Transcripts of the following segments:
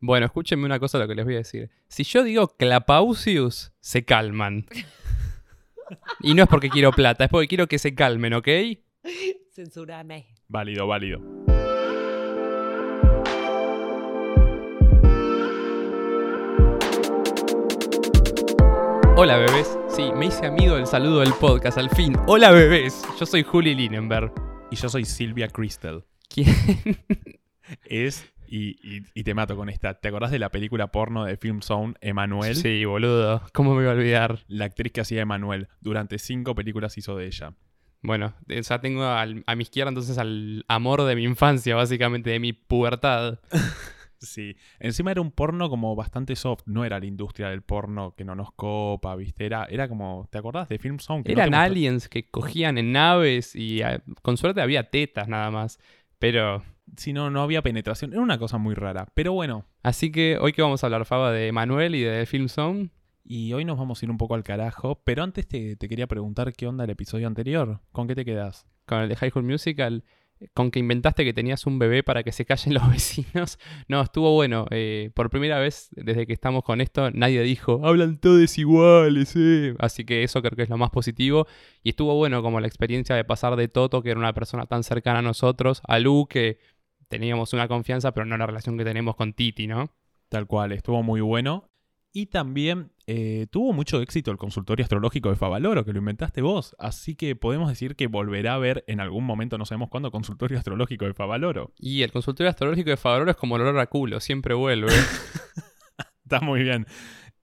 Bueno, escúchenme una cosa de lo que les voy a decir. Si yo digo Clapausius, se calman. Y no es porque quiero plata, es porque quiero que se calmen, ¿ok? Censúrame. Válido, válido. Hola bebés. Sí, me hice amigo del saludo del podcast, al fin. Hola bebés. Yo soy Juli Linenberg. Y yo soy Silvia Crystal. ¿Quién? Es, y, y- y te mato con esta, ¿te acordás de la película porno de Film Zone, Emanuel? Sí, boludo. ¿Cómo me iba a olvidar? La actriz que hacía Emanuel. Durante cinco películas hizo de ella. Bueno, ya tengo al- a mi izquierda entonces al amor de mi infancia, básicamente, de mi pubertad. Sí. Encima era un porno como bastante soft. No era la industria del porno que no nos copa, ¿viste? Era, era como, ¿te acordás de Film Zone? Que Eran aliens que cogían en naves y eh, con suerte había tetas nada más. Pero, Sí, no, no había penetración. Era una cosa muy rara. Pero bueno. así que hoy que vamos a hablar, Faba, de Manuel y de Film Zone. Y hoy nos vamos a ir un poco al carajo. Pero antes te, te quería preguntar qué onda el episodio anterior. ¿Con qué te quedas? con el de High School Musical, con que inventaste que tenías un bebé para que se callen los vecinos. No, estuvo bueno. eh, por primera vez desde que estamos con esto, nadie dijo, hablan todos iguales, eh". Así que eso creo que es lo más positivo. Y estuvo bueno como la experiencia de pasar de Toto, que era una persona tan cercana a nosotros, a Lu, que teníamos una confianza, pero no la relación que tenemos con Titi, ¿no? Tal cual, estuvo muy bueno. Y también eh, tuvo mucho éxito el consultorio astrológico de Favaloro, que lo inventaste vos. Así que podemos decir que volverá a ver en algún momento, no sabemos cuándo, consultorio astrológico de Favaloro. Y el consultorio astrológico de Favaloro es como el olor a culo, siempre vuelve. Está muy bien.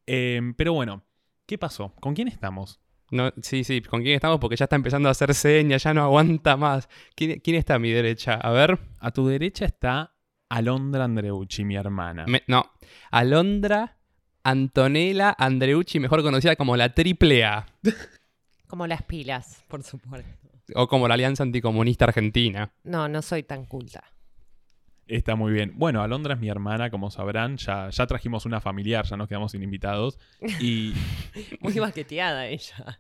Eh, pero bueno, ¿qué pasó? ¿Con quién estamos? No, sí, sí, ¿con quién estamos? Porque ya está empezando a hacer señas, ya no aguanta más. ¿Quién, quién está a mi derecha? A ver. A tu derecha está Alondra Andreucci, mi hermana. me- no. Alondra Antonella Andreucci, mejor conocida como la Triple A. Como las pilas, por supuesto. O como la Alianza Anticomunista Argentina. No, no soy tan culta. Está muy bien. Bueno, Alondra es mi hermana, como sabrán. Ya, ya trajimos una familiar, ya nos quedamos sin invitados. Y Muy baqueteada ella.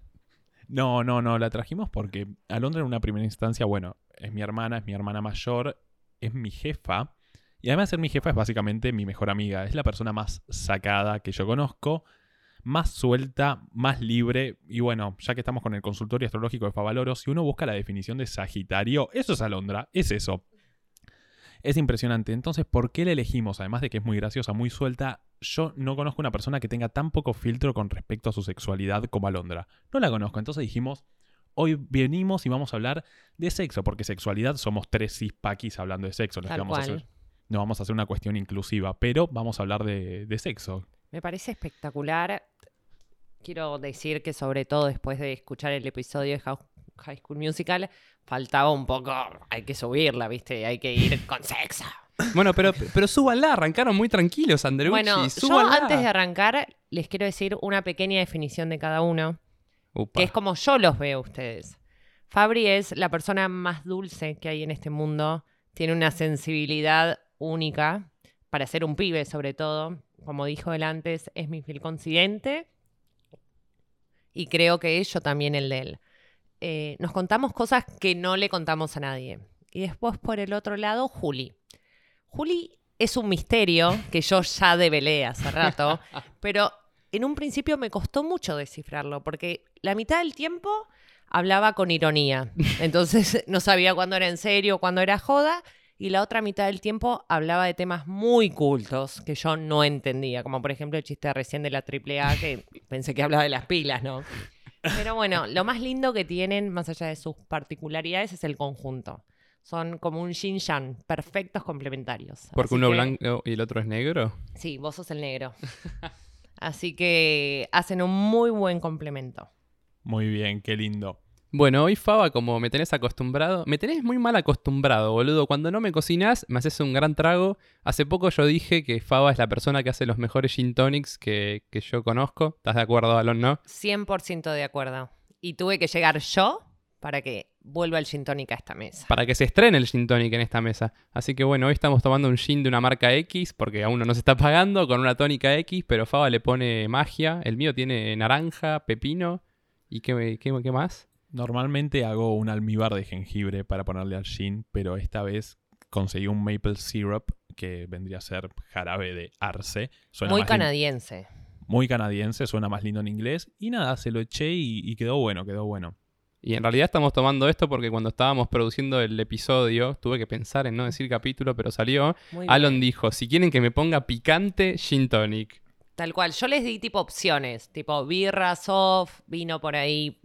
No, no, no, la trajimos porque Alondra en una primera instancia, bueno, es mi hermana, es mi hermana mayor, es mi jefa. Y además de ser mi jefa es básicamente mi mejor amiga. Es la persona más sacada que yo conozco, más suelta, más libre. Y bueno, ya que estamos con el consultorio astrológico de Favaloro, si uno busca la definición de Sagitario, eso es Alondra, es eso. Es impresionante. Entonces, ¿por qué la elegimos? Además de que es muy graciosa, muy suelta, yo no conozco una persona que tenga tan poco filtro con respecto a su sexualidad como Alondra. No la conozco. Entonces dijimos, hoy venimos y vamos a hablar de sexo, porque sexualidad somos tres cispaquis hablando de sexo. No, vamos a hacer, no vamos a hacer una cuestión inclusiva, pero vamos a hablar de, de sexo. Me parece espectacular. Quiero decir que sobre todo después de escuchar el episodio de High- High School Musical, faltaba un poco, hay que subirla, ¿viste? Hay que ir con sexo. Bueno, pero, pero súbanla, arrancaron muy tranquilos, Andreucci. Bueno, yo antes de arrancar les quiero decir una pequeña definición de cada uno, Upa. que es como yo los veo a ustedes. Fabri es la persona más dulce que hay en este mundo, tiene una sensibilidad única para ser un pibe sobre todo. Como dijo él antes, es mi fiel confidente y creo que yo también el de él. Eh, nos contamos cosas que no le contamos a nadie. Y después por el otro lado, Juli. Juli es un misterio que yo ya develé hace rato, pero en un principio me costó mucho descifrarlo, porque la mitad del tiempo hablaba con ironía. Entonces no sabía cuándo era en serio, cuándo era joda. Y la otra mitad del tiempo hablaba de temas muy cultos que yo no entendía, como por ejemplo el chiste recién de la AAA, que pensé que hablaba de las pilas, ¿no? Pero bueno, lo más lindo que tienen, más allá de sus particularidades, es el conjunto. Son como un yin yang, perfectos complementarios. Porque Así uno que- blanco y el otro es negro. Sí, vos sos el negro. Así que hacen un muy buen complemento. Muy bien, qué lindo. Bueno, hoy Faba, como me tenés acostumbrado, me tenés muy mal acostumbrado, boludo. Cuando no me cocinás, me haces un gran trago. Hace poco yo dije que Faba es la persona que hace los mejores gin tonics que, que yo conozco. ¿Estás de acuerdo, Alon, no? 100% de acuerdo. Y tuve que llegar yo para que vuelva el gin tonic a esta mesa. Para que se estrene el gin tonic en esta mesa. Así que bueno, hoy estamos tomando un gin de una marca X, porque aún no nos está pagando, con una tónica X, pero Faba le pone magia. El mío tiene naranja, pepino. ¿Y qué, qué, qué más? Normalmente hago un almíbar de jengibre para ponerle al gin, pero esta vez conseguí un maple syrup que vendría a ser jarabe de arce. Suena Muy canadiense. muy canadiense, suena más lindo en inglés. Y nada, se lo eché y, y quedó bueno, quedó bueno. Y en realidad estamos tomando esto porque cuando estábamos produciendo el episodio, tuve que pensar en no decir capítulo, pero salió. Muy Alon bien. dijo, si quieren que me ponga picante, gin tonic. Tal cual. Yo les di tipo opciones, tipo birra, soft, vino por ahí,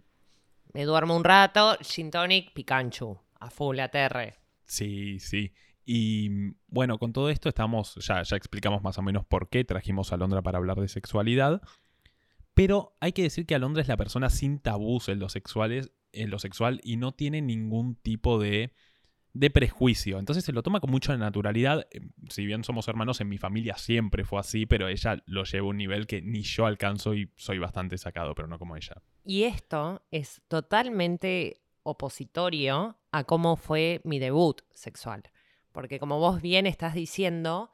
me duermo un rato, gin tonic, picanchu, a full, ATR. Sí, sí. Y bueno, con todo esto estamos, ya, ya explicamos más o menos por qué trajimos a Alondra para hablar de sexualidad. Pero hay que decir que Alondra es la persona sin tabús en sexuales, en lo sexual y no tiene ningún tipo de, de prejuicio. Entonces se lo toma con mucha naturalidad. Eh, Si bien somos hermanos, en mi familia siempre fue así, pero ella lo lleva a un nivel que ni yo alcanzo y soy bastante sacado, pero no como ella. Y esto es totalmente opositorio a cómo fue mi debut sexual. Porque como vos bien estás diciendo,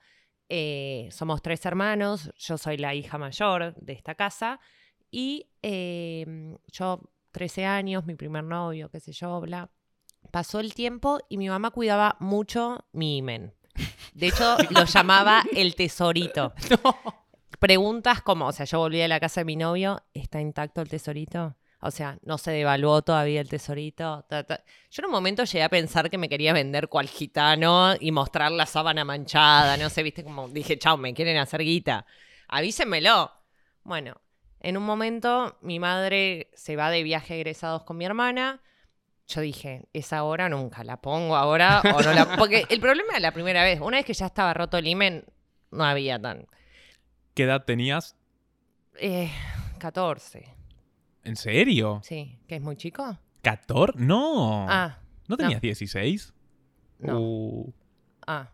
eh, somos tres hermanos, yo soy la hija mayor de esta casa y eh, yo, 13 años, mi primer novio, qué sé yo, bla. Pasó el tiempo y mi mamá cuidaba mucho mi imen. De hecho, lo llamaba el tesorito. Preguntas como, o sea, yo volví a la casa de mi novio, ¿está intacto el tesorito? O sea, no se devaluó todavía el tesorito. Ta, ta. Yo en un momento llegué a pensar que me quería vender cual gitano y mostrar la sábana manchada, no sé, viste, como dije, chao, me quieren hacer guita. Avísenmelo. Bueno, en un momento mi madre se va de viaje egresados con mi hermana. Yo dije, es ahora o nunca, la pongo ahora o no la Porque el problema de la primera vez, una vez que ya estaba roto el imen, no había tan. ¿Qué edad tenías? Eh, 14. ¿En serio? Sí, ¿que es muy chico? ¿14? No. Ah, ¿No tenías 16? no. Uh, Ah.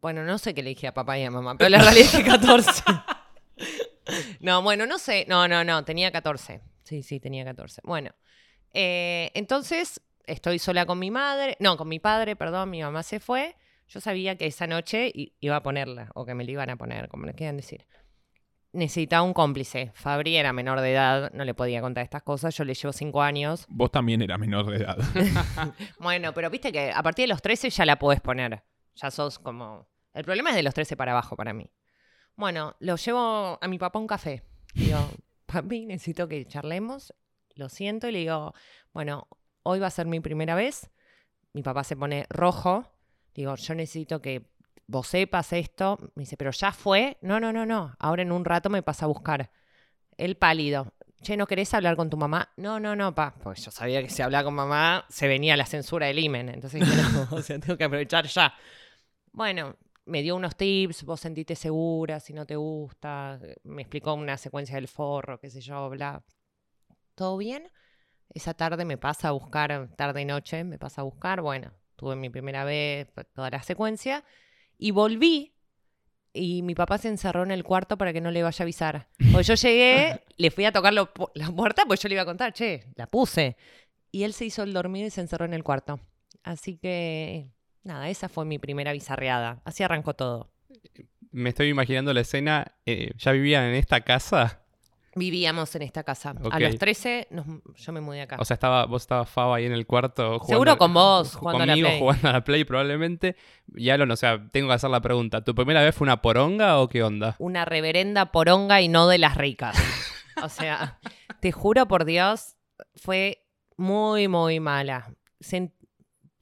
Bueno, no sé qué le dije a papá y a mamá, pero la realidad es que 14. no, bueno, no sé. No, no, no, tenía 14. Sí, sí, tenía 14. Bueno, eh, entonces estoy sola con mi madre, no, con mi padre, perdón, mi mamá se fue. Yo sabía que esa noche iba a ponerla, o que me la iban a poner, como le quieran decir. Necesitaba un cómplice. Fabri era menor de edad, no le podía contar estas cosas. Yo le llevo 5 años. Vos también eras menor de edad. Bueno, pero viste que a partir de los 13 ya la podés poner. Ya sos como... El problema es de los 13 para abajo para mí. Bueno, lo llevo a mi papá a un café. Digo, papi, necesito que charlemos. Lo siento y le digo, bueno, hoy va a ser mi primera vez. Mi papá se pone rojo. Digo, yo necesito que vos sepas esto. Me dice, pero ya fue. No, no, no, no. Ahora en un rato me pasa a buscar. El pálido. Che, ¿no querés hablar con tu mamá? No, no, no, pa. Pues yo sabía que si hablaba con mamá se venía la censura del imen. Entonces o sea, tengo que aprovechar ya. Bueno, me dio unos tips, vos sentite segura, si no te gusta. Me explicó una secuencia del forro, qué sé yo, bla. ¿Todo bien? Esa tarde me pasa a buscar, tarde y noche, me pasa a buscar. Bueno, tuve mi primera vez, toda la secuencia. Y volví y mi papá se encerró en el cuarto para que no le vaya a avisar. Porque yo llegué, le fui a tocar lo- la puerta, pues yo le iba a contar, che, la puse. Y él se hizo el dormido y se encerró en el cuarto. Así que, nada, esa fue mi primera bizarreada. Así arrancó todo. me estoy imaginando la escena. eh, ¿Ya vivían en esta casa? Vivíamos en esta casa. A los 13 nos- yo me mudé acá. O sea, estaba, vos estabas Faba ahí en el cuarto jugando. Seguro con vos, ju- jugando a la conmigo Play. jugando a la Play probablemente. Y Alon, o sea, tengo que hacer la pregunta. ¿Tu primera vez fue una poronga o qué onda? Una reverenda poronga y no de las ricas. O sea, te juro por Dios, fue muy, muy mala. Sen-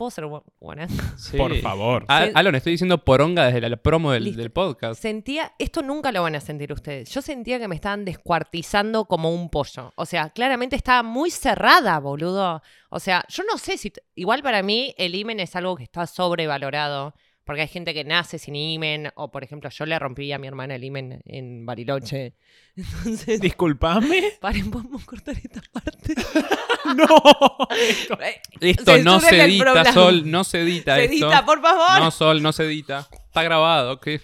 ¿Puedo ser bu- buena? Sí. Por favor. A- Sí. Alon, estoy diciendo poronga desde la promo del, Listo. del podcast. Sentía, esto nunca lo van a sentir ustedes. Yo sentía que me estaban descuartizando como un pollo. O sea, claramente estaba muy cerrada, boludo. O sea, yo no sé si. Igual para mí, el imen es algo que está sobrevalorado. Porque hay gente que nace sin imen. O, por ejemplo, yo le rompí a mi hermana el imen en Bariloche. Entonces. Disculpame. Paren, podemos cortar esta parte. no. Eh, Esto no se edita. Sol, no se edita Se esto. edita, por favor. No, Sol, no se edita. Está grabado, ¿qué?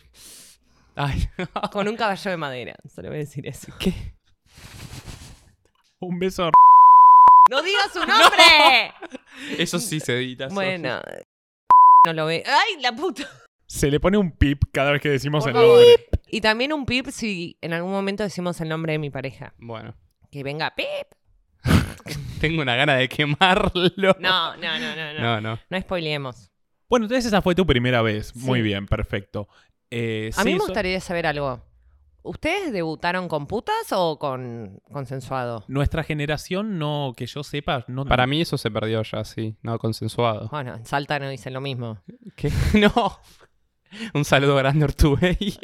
Ay, Con un caballo de madera. Solo voy a decir eso. ¿qué? Un beso. ¡No digas su nombre! Eso sí se edita. Bueno. No lo ve. ¡Ay, la puta! Se le pone un pip cada vez que decimos Por el nombre. Y también un pip si en algún momento decimos el nombre de mi pareja. Bueno, Que venga pip. tengo una gana de quemarlo. No, no, no, no, no. no. no. No spoileemos. Bueno, entonces esa fue tu primera vez. Muy bien, perfecto. Eh, A mí me so- gustaría saber algo. ¿Ustedes debutaron con putas o con consensuado? Nuestra generación, no, que yo sepa, no. Para mí eso se perdió ya, sí, no consensuado. Bueno, en Salta no dicen lo mismo. ¿Qué? No. Un saludo grande, Ortubey.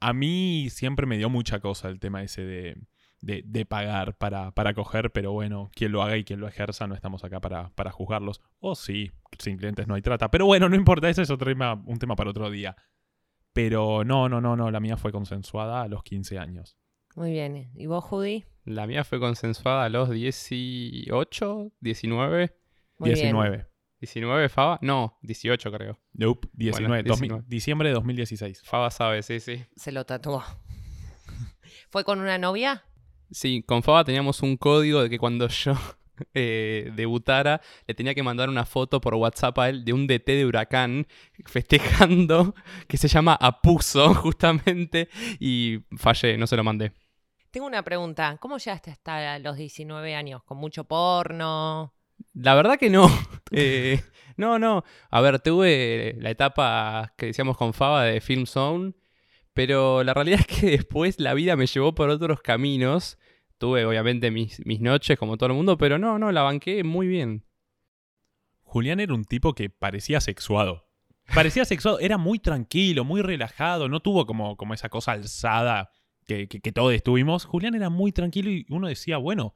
A mí siempre me dio mucha cosa el tema ese de, de, de pagar para, para coger, pero bueno, quien lo haga y quien lo ejerza, no estamos acá para, para juzgarlos. O sí, sin clientes no hay trata. Pero bueno, no importa, ese es otro tema, un tema para otro día. Pero no, no, no, no, la mía fue consensuada a los 15 años. Muy bien. ¿Y vos, Judy? La mía fue consensuada a los 18, 19. Muy bien. 19. 19, Faba. No, 18 creo. Nope, 19. Bueno, 2000 diciembre de 2016. Faba sabe, sí, sí. Se lo tatuó. ¿Fue con una novia? Sí, con Faba teníamos un código de que cuando yo eh, debutara, le tenía que mandar una foto por WhatsApp a él de un DT de huracán festejando, que se llama Apuso, justamente, y fallé, no se lo mandé. Tengo una pregunta. ¿Cómo llegaste hasta los 19 años? ¿Con mucho porno? La verdad que no. Eh, no, no. A ver, tuve la etapa que decíamos con Faba de Film Zone, pero la realidad es que después la vida me llevó por otros caminos. Tuve obviamente mis, mis noches como todo el mundo, pero no, no, la banqué muy bien. Julián era un tipo que parecía sexuado. Parecía sexuado, era muy tranquilo, muy relajado, no tuvo como, como esa cosa alzada que, que, que todos tuvimos. Julián era muy tranquilo y uno decía, bueno,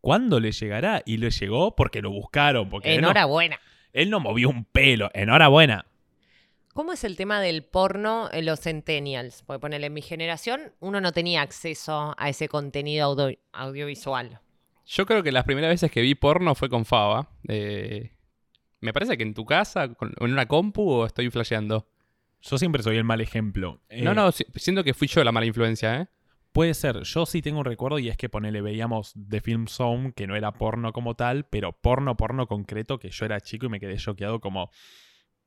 ¿cuándo le llegará? Y le llegó porque lo buscaron, porque él no, Enhorabuena. él no movió un pelo. Enhorabuena. ¿Cómo es el tema del porno en los centennials? Porque ponele, en mi generación uno no tenía acceso a ese contenido audio- audiovisual. Yo creo que las primeras veces que vi porno fue con Faba. Eh, me parece que en tu casa, con- en una compu, o estoy flasheando. Yo siempre soy el mal ejemplo. Eh, No, no, si- siento que fui yo la mala influencia, ¿eh? Puede ser. Yo sí tengo un recuerdo y es que ponele, veíamos The Film Zone, que no era porno como tal, pero porno, porno concreto, que yo era chico y me quedé choqueado como...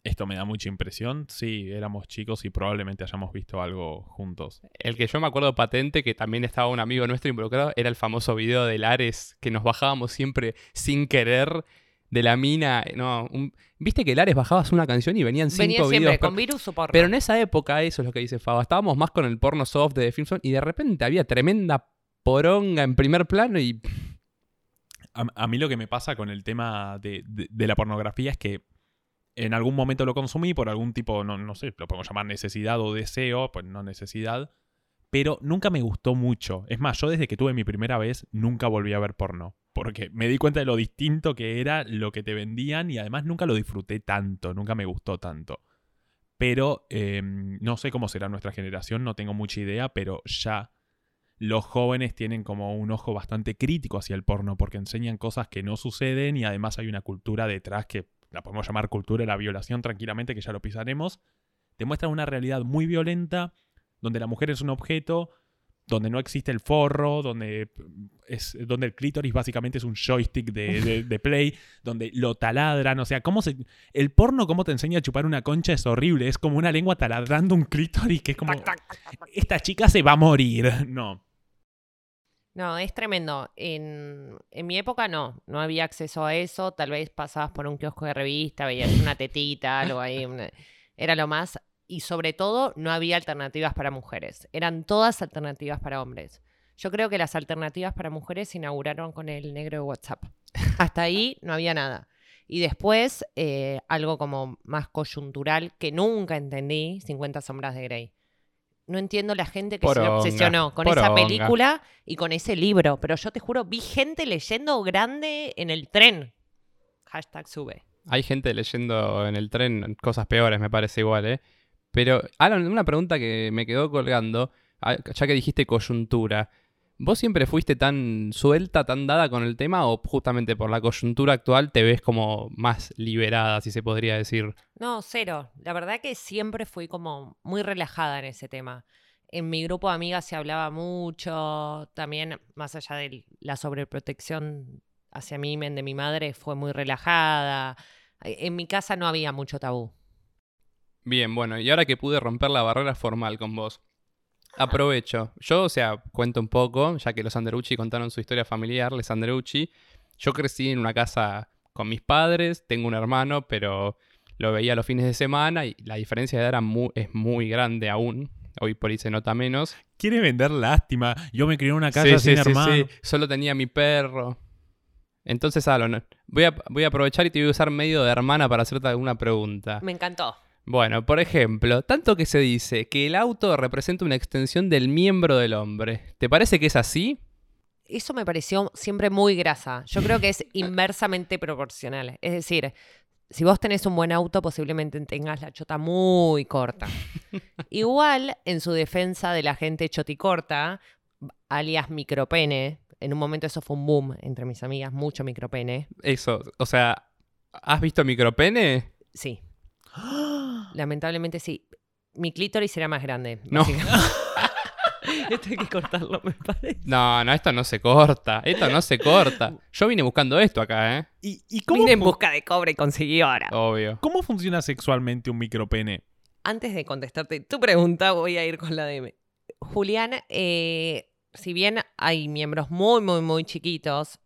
Esto me da mucha impresión. Sí, éramos chicos y probablemente hayamos visto algo juntos. El que yo me acuerdo patente, que también estaba un amigo nuestro involucrado, era el famoso video de Lares, que nos bajábamos siempre sin querer de la mina. No, un- Viste que Lares bajabas una canción y venían cinco Venía siempre videos. con virus o porno. Pero en esa época, eso es lo que dice Faba, estábamos más con el porno soft de The Film Zone y de repente había tremenda poronga en primer plano y A, a mí lo que me pasa con el tema de, de- de la pornografía es que en algún momento lo consumí por algún tipo, no, no sé, lo podemos llamar necesidad o deseo, pues no necesidad, pero nunca me gustó mucho. Es más, yo desde que tuve mi primera vez nunca volví a ver porno, porque me di cuenta de lo distinto que era lo que te vendían y además nunca lo disfruté tanto, nunca me gustó tanto. Pero eh, no sé cómo será nuestra generación, no tengo mucha idea, pero ya los jóvenes tienen como un ojo bastante crítico hacia el porno porque enseñan cosas que no suceden y además hay una cultura detrás que la podemos llamar cultura de la violación tranquilamente, que ya lo pisaremos. Te muestran una realidad muy violenta donde la mujer es un objeto, donde no existe el forro, donde, es, donde el clítoris básicamente es un joystick de, de- de play, donde lo taladran. O sea, cómo se, el porno, cómo te enseña a chupar una concha es horrible. Es como una lengua taladrando un clítoris que es como. Esta chica se va a morir. No. No, es tremendo. En, en mi época no, no había acceso a eso. Tal vez pasabas por un kiosco de revista, veías una tetita, algo ahí. una- Era lo más. Y sobre todo, no había alternativas para mujeres. Eran todas alternativas para hombres. Yo creo que las alternativas para mujeres se inauguraron con el negro de WhatsApp. Hasta ahí no había nada. Y después, eh, algo como más coyuntural que nunca entendí, 50 sombras de Grey. No entiendo la gente que se obsesionó con esa película y con ese libro. Pero yo te juro, vi gente leyendo grande en el tren. Hashtag sube. hay gente leyendo en el tren cosas peores, me parece igual, ¿eh? Pero, Alan, una pregunta que me quedó colgando, ah, ya que dijiste coyuntura. ¿Vos siempre fuiste tan suelta, tan dada con el tema o justamente por la coyuntura actual te ves como más liberada, si se podría decir? No, cero. La verdad que siempre fui como muy relajada en ese tema. En mi grupo de amigas se hablaba mucho, también más allá de la sobreprotección hacia mí de mi madre, fue muy relajada. En mi casa no había mucho tabú. Bien, bueno, y ahora que pude romper la barrera formal con vos, aprovecho. Yo, o sea, cuento un poco, ya que los Anderucci contaron su historia familiar, les Anderucci. Yo crecí en una casa con mis padres, tengo un hermano, pero lo veía los fines de semana y la diferencia de edad era mu- es muy grande aún. Hoy por ahí se nota menos. Quiere vender lástima. Yo me crié en una casa Sí, sin sí, sí, hermano. sí. Solo tenía mi perro. Entonces, Alon, voy a, voy a aprovechar y te voy a usar medio de hermana para hacerte alguna pregunta. Me encantó. Bueno, por ejemplo, tanto que se dice que el auto representa una extensión del miembro del hombre. ¿Te parece que es así? Eso me pareció siempre muy grasa. Yo creo que es inversamente proporcional. Es decir, si vos tenés un buen auto, posiblemente tengas la chota muy corta. Igual, en su defensa de la gente choticorta, alias micropene, en un momento eso fue un boom entre mis amigas, mucho micropene. Eso, o sea, ¿has visto micropene? Sí. Lamentablemente sí. Mi clítoris era más grande. No. Esto hay que cortarlo, me parece. No, no, esto no se corta. Esto no se corta. Yo vine buscando esto acá, ¿eh? ¿Y, y cómo, Vine en busca de cobre y conseguí ahora. Obvio. cómo funciona sexualmente un micropene? Antes de contestarte tu pregunta, voy a ir con la de Julián. eh, si bien hay miembros muy, muy, muy chiquitos,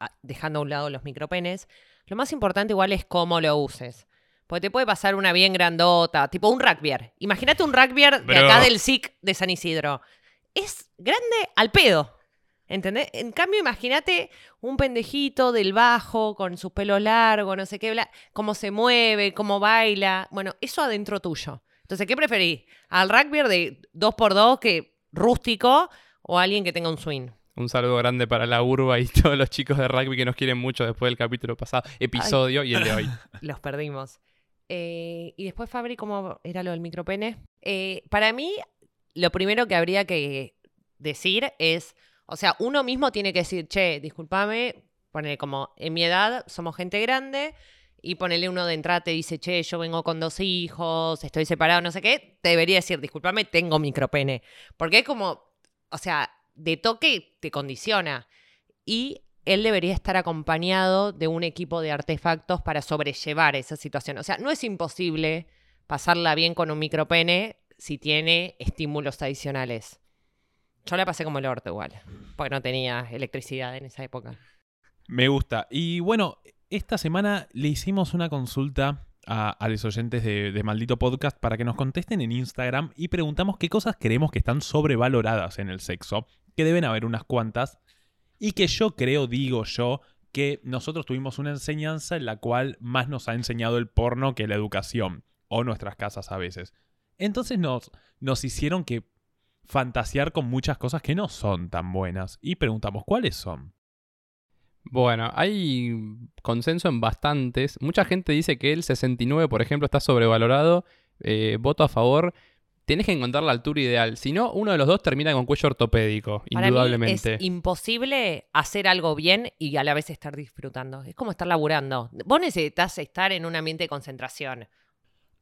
a- dejando a un lado los micropenes, lo más importante igual es cómo lo uses. Porque te puede pasar una bien grandota, tipo un rugbyer. Imagínate un rugbyer de acá del SIC de San Isidro. Es grande al pedo. ¿Entendés? En cambio, imagínate un pendejito del bajo con sus pelos largos, no sé qué, bla, cómo se mueve, cómo baila. Bueno, eso adentro tuyo. Entonces, ¿qué preferís? ¿Al rugby de 2x2 que rústico o alguien que tenga un swing? Un saludo grande para la urba y todos los chicos de rugby que nos quieren mucho después del capítulo pasado, episodio y el de hoy. Los perdimos. Eh, y después, Fabri, ¿cómo era lo del micropene? Eh, para mí, lo primero que habría que decir es, o sea, uno mismo tiene que decir, che, discúlpame, poner como, en mi edad somos gente grande, y ponerle uno de entrada te dice, che, yo vengo con dos hijos, estoy separado, no sé qué, te debería decir, discúlpame, tengo micropene. Porque es como, o sea, de toque te condiciona. Y él debería estar acompañado de un equipo de artefactos para sobrellevar esa situación. O sea, no es imposible pasarla bien con un micropene si tiene estímulos adicionales. Yo la pasé como el orto igual, porque no tenía electricidad en esa época. Me gusta. Y bueno, esta semana le hicimos una consulta a, los oyentes de, de Maldito Podcast para que nos contesten en Instagram y preguntamos qué cosas creemos que están sobrevaloradas en el sexo, que deben haber unas cuantas, y que yo creo, digo yo, que nosotros tuvimos una enseñanza en la cual más nos ha enseñado el porno que la educación, o nuestras casas a veces. Entonces nos, nos hicieron que fantasear con muchas cosas que no son tan buenas, y preguntamos cuáles son. Bueno, hay consenso en bastantes. Mucha gente dice que el 69, por ejemplo, está sobrevalorado. Eh, voto a favor. Tenés que encontrar la altura ideal. Si no, uno de los dos termina con cuello ortopédico, Para mí indudablemente. es imposible hacer algo bien y a la vez estar disfrutando. Es como estar laburando. Vos necesitas estar en un ambiente de concentración.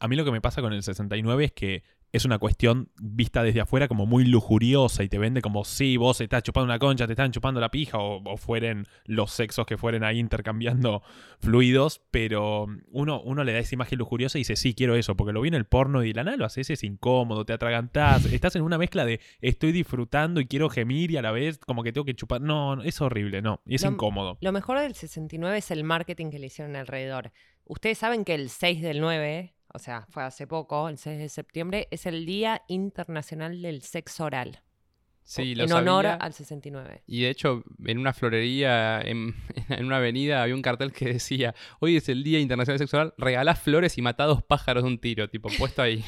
A mí lo que me pasa con el 69 es que es una cuestión vista desde afuera como muy lujuriosa y te vende como si vos estás chupando una concha, te están chupando la pija o, o fueren los sexos que fueren ahí intercambiando fluidos, pero uno, uno le da esa imagen lujuriosa y dice, sí, quiero eso, porque lo vi en el porno y la nada lo haces, es incómodo, te atragantás, estás en una mezcla de estoy disfrutando y quiero gemir y a la vez como que tengo que chupar. No, no, es horrible, no, es Lo- incómodo. Lo mejor del 69 es el marketing que le hicieron alrededor. Ustedes saben que el 6 del 9, o sea, fue hace poco, el 6 de septiembre, es el Día Internacional del Sexo Oral. Sí, lo en honor al 69. Y de hecho, en una florería, en, en una avenida, había un cartel que decía: Hoy es el Día Internacional Sexual, regalás flores y matá dos pájaros de un tiro, tipo, puesto ahí.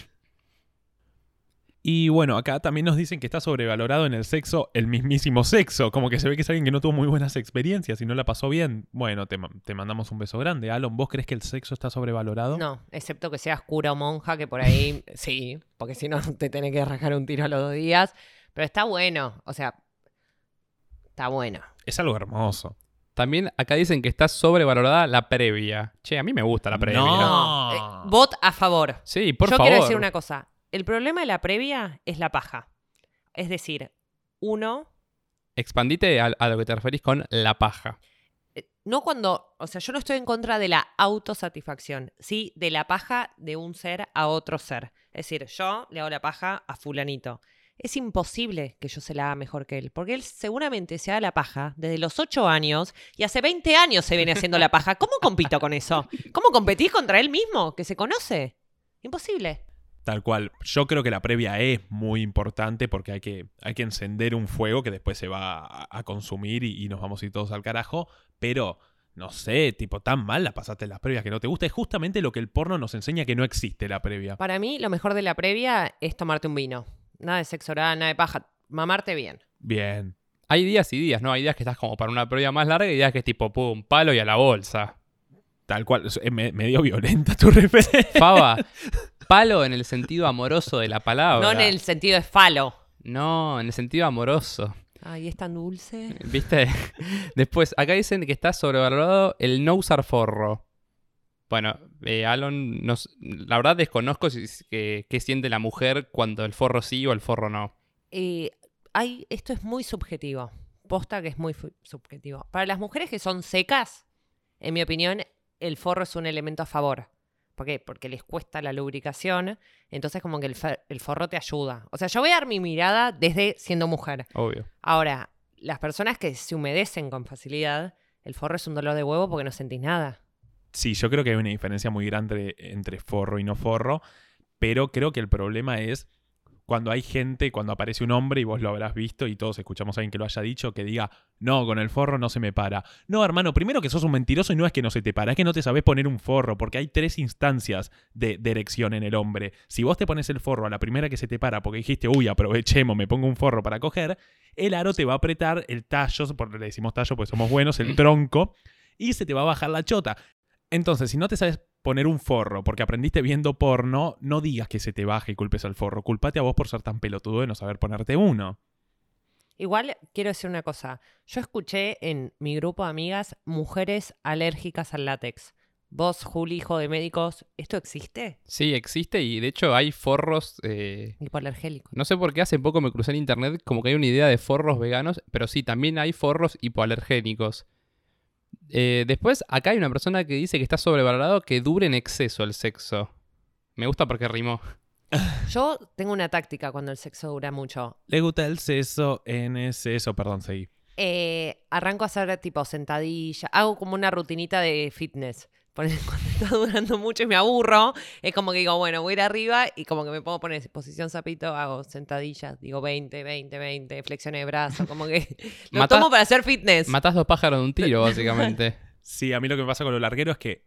Y bueno, acá también nos dicen que está sobrevalorado en el sexo el mismísimo sexo. Como que se ve que es alguien que no tuvo muy buenas experiencias y no la pasó bien. Bueno, te, te mandamos un beso grande. Alon, ¿vos crees que el sexo está sobrevalorado? No, excepto que seas cura o monja, que por ahí sí, porque si no te tenés que rajar un tiro a los dos días. Pero está bueno, o sea, está bueno. Es algo hermoso. También acá dicen que está sobrevalorada la previa. Che, a mí me gusta la previa. No. Eh, vot a favor. Sí, por Yo favor. quiero decir una cosa. El problema de la previa es la paja. Es decir, uno, Expandite a, a lo que te referís con la paja. eh, no cuando, o sea, yo no estoy en contra de la autosatisfacción, sí de la paja de un ser a otro ser. Es decir, yo le hago la paja a fulanito. es imposible que yo se la haga mejor que él, porque él seguramente se haga la paja desde los 8 años y hace 20 años se viene haciendo la paja. ¿Cómo compito con eso? ¿Cómo competís contra él mismo, que se conoce? Imposible. Tal cual. Yo creo que la previa es muy importante porque hay que, hay que encender un fuego que después se va a, a consumir y, y nos vamos a ir todos al carajo. Pero, no sé, tipo, tan mal la pasaste en las previas que no te gusta. Es justamente lo que el porno nos enseña que no existe la previa. Para mí, lo mejor de la previa es tomarte un vino. Nada de sexo oral, nada de paja. Mamarte bien. Bien. Hay días y días, ¿no? Hay días que estás como para una previa más larga y días que es tipo, pum, palo y a la bolsa. Tal cual. Medio violenta tu referencia. Faba, palo en el sentido amoroso de la palabra. No en el sentido de falo. No, en el sentido amoroso. Ay, es tan dulce. ¿Viste? Después, acá dicen que está sobrevalorado el no usar forro. Bueno, eh, Alon, nos- la verdad desconozco si, qué siente la mujer cuando el forro sí o el forro no. Eh, hay, esto es muy subjetivo. Posta que es muy subjetivo. Para las mujeres que son secas, en mi opinión, el forro es un elemento a favor. ¿Por qué? Porque les cuesta la lubricación. Entonces, como que el, forro te ayuda. O sea, yo voy a dar mi mirada desde siendo mujer. Obvio. Ahora, las personas que se humedecen con facilidad, el forro es un dolor de huevo porque no sentís nada. Sí, yo creo que hay una diferencia muy grande entre forro y no forro, pero creo que el problema es cuando hay gente, cuando aparece un hombre y vos lo habrás visto y todos escuchamos a alguien que lo haya dicho, que diga, no, con el forro no se me para. No, hermano, primero que sos un mentiroso y no es que no se te para, es que no te sabés poner un forro, porque hay tres instancias de, de erección en el hombre. Si vos te pones el forro a la primera que se te para porque dijiste, uy, aprovechemos, me pongo un forro para coger, el aro te va a apretar el tallo, porque le decimos tallo porque somos buenos, el tronco, y se te va a bajar la chota. Entonces, si no te sabes poner un forro porque aprendiste viendo porno, no digas que se te baje y culpes al forro. Culpate a vos por ser tan pelotudo de no saber ponerte uno. Igual quiero decir una cosa. Yo escuché en mi grupo de amigas mujeres alérgicas al látex. Vos, Juli, hijo de médicos, ¿esto existe? Sí, existe y de hecho hay forros. eh, Hipoalergélico. no sé por qué hace poco me crucé en internet como que hay una idea de forros veganos, pero sí, también hay forros hipoalergénicos. Eh, después, acá hay una persona que dice que está sobrevalorado que dure en exceso el sexo. Me gusta porque rimó. Yo tengo una táctica cuando el sexo dura mucho. Le gusta el seso en ese eso, perdón, seguí. Eh, arranco a hacer tipo sentadilla. Hago como una rutinita de fitness. Cuando está durando mucho y me aburro, es como que digo, bueno, voy a ir arriba y como que me pongo a poner posición sapito, hago sentadillas, digo 20, 20, 20, flexiones de brazo, como que lo tomo para hacer fitness. Matás dos pájaros de un tiro, básicamente. Sí, a mí lo que me pasa con lo larguero es que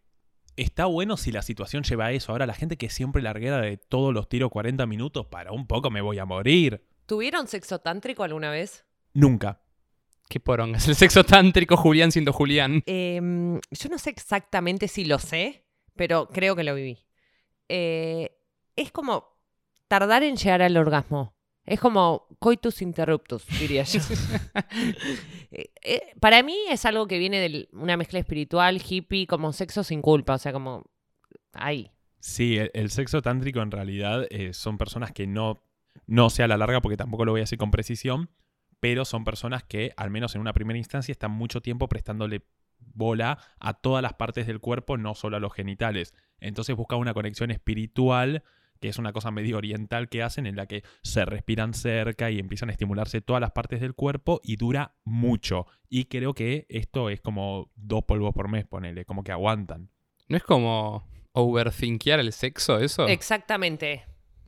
está bueno si la situación lleva a eso. Ahora, la gente que siempre larguera de todos los tiros 40 minutos, para un poco me voy a morir. ¿Tuvieron sexo tántrico alguna vez? Nunca. Qué porongas. El sexo tántrico Julián siendo Julián. Em, yo no sé exactamente si lo sé, pero creo que lo viví. Eh, es como tardar en llegar al orgasmo. Es como coitus interruptus, diría yo. Eh, eh, para mí es algo que viene de una mezcla espiritual, hippie, como sexo sin culpa, o sea, como ahí. Sí, el, el sexo tántrico en realidad eh, son personas que no, no sé a la larga, porque tampoco lo voy a decir con precisión, pero son personas que, al menos en una primera instancia, están mucho tiempo prestándole bola a todas las partes del cuerpo, no solo a los genitales. Entonces buscan una conexión espiritual, que es una cosa medio oriental que hacen, en la que se respiran cerca y empiezan a estimularse todas las partes del cuerpo y dura mucho. Y creo que esto es como dos polvos por mes, ponele, como que aguantan. ¿No es como overthinkear el sexo eso? Exactamente.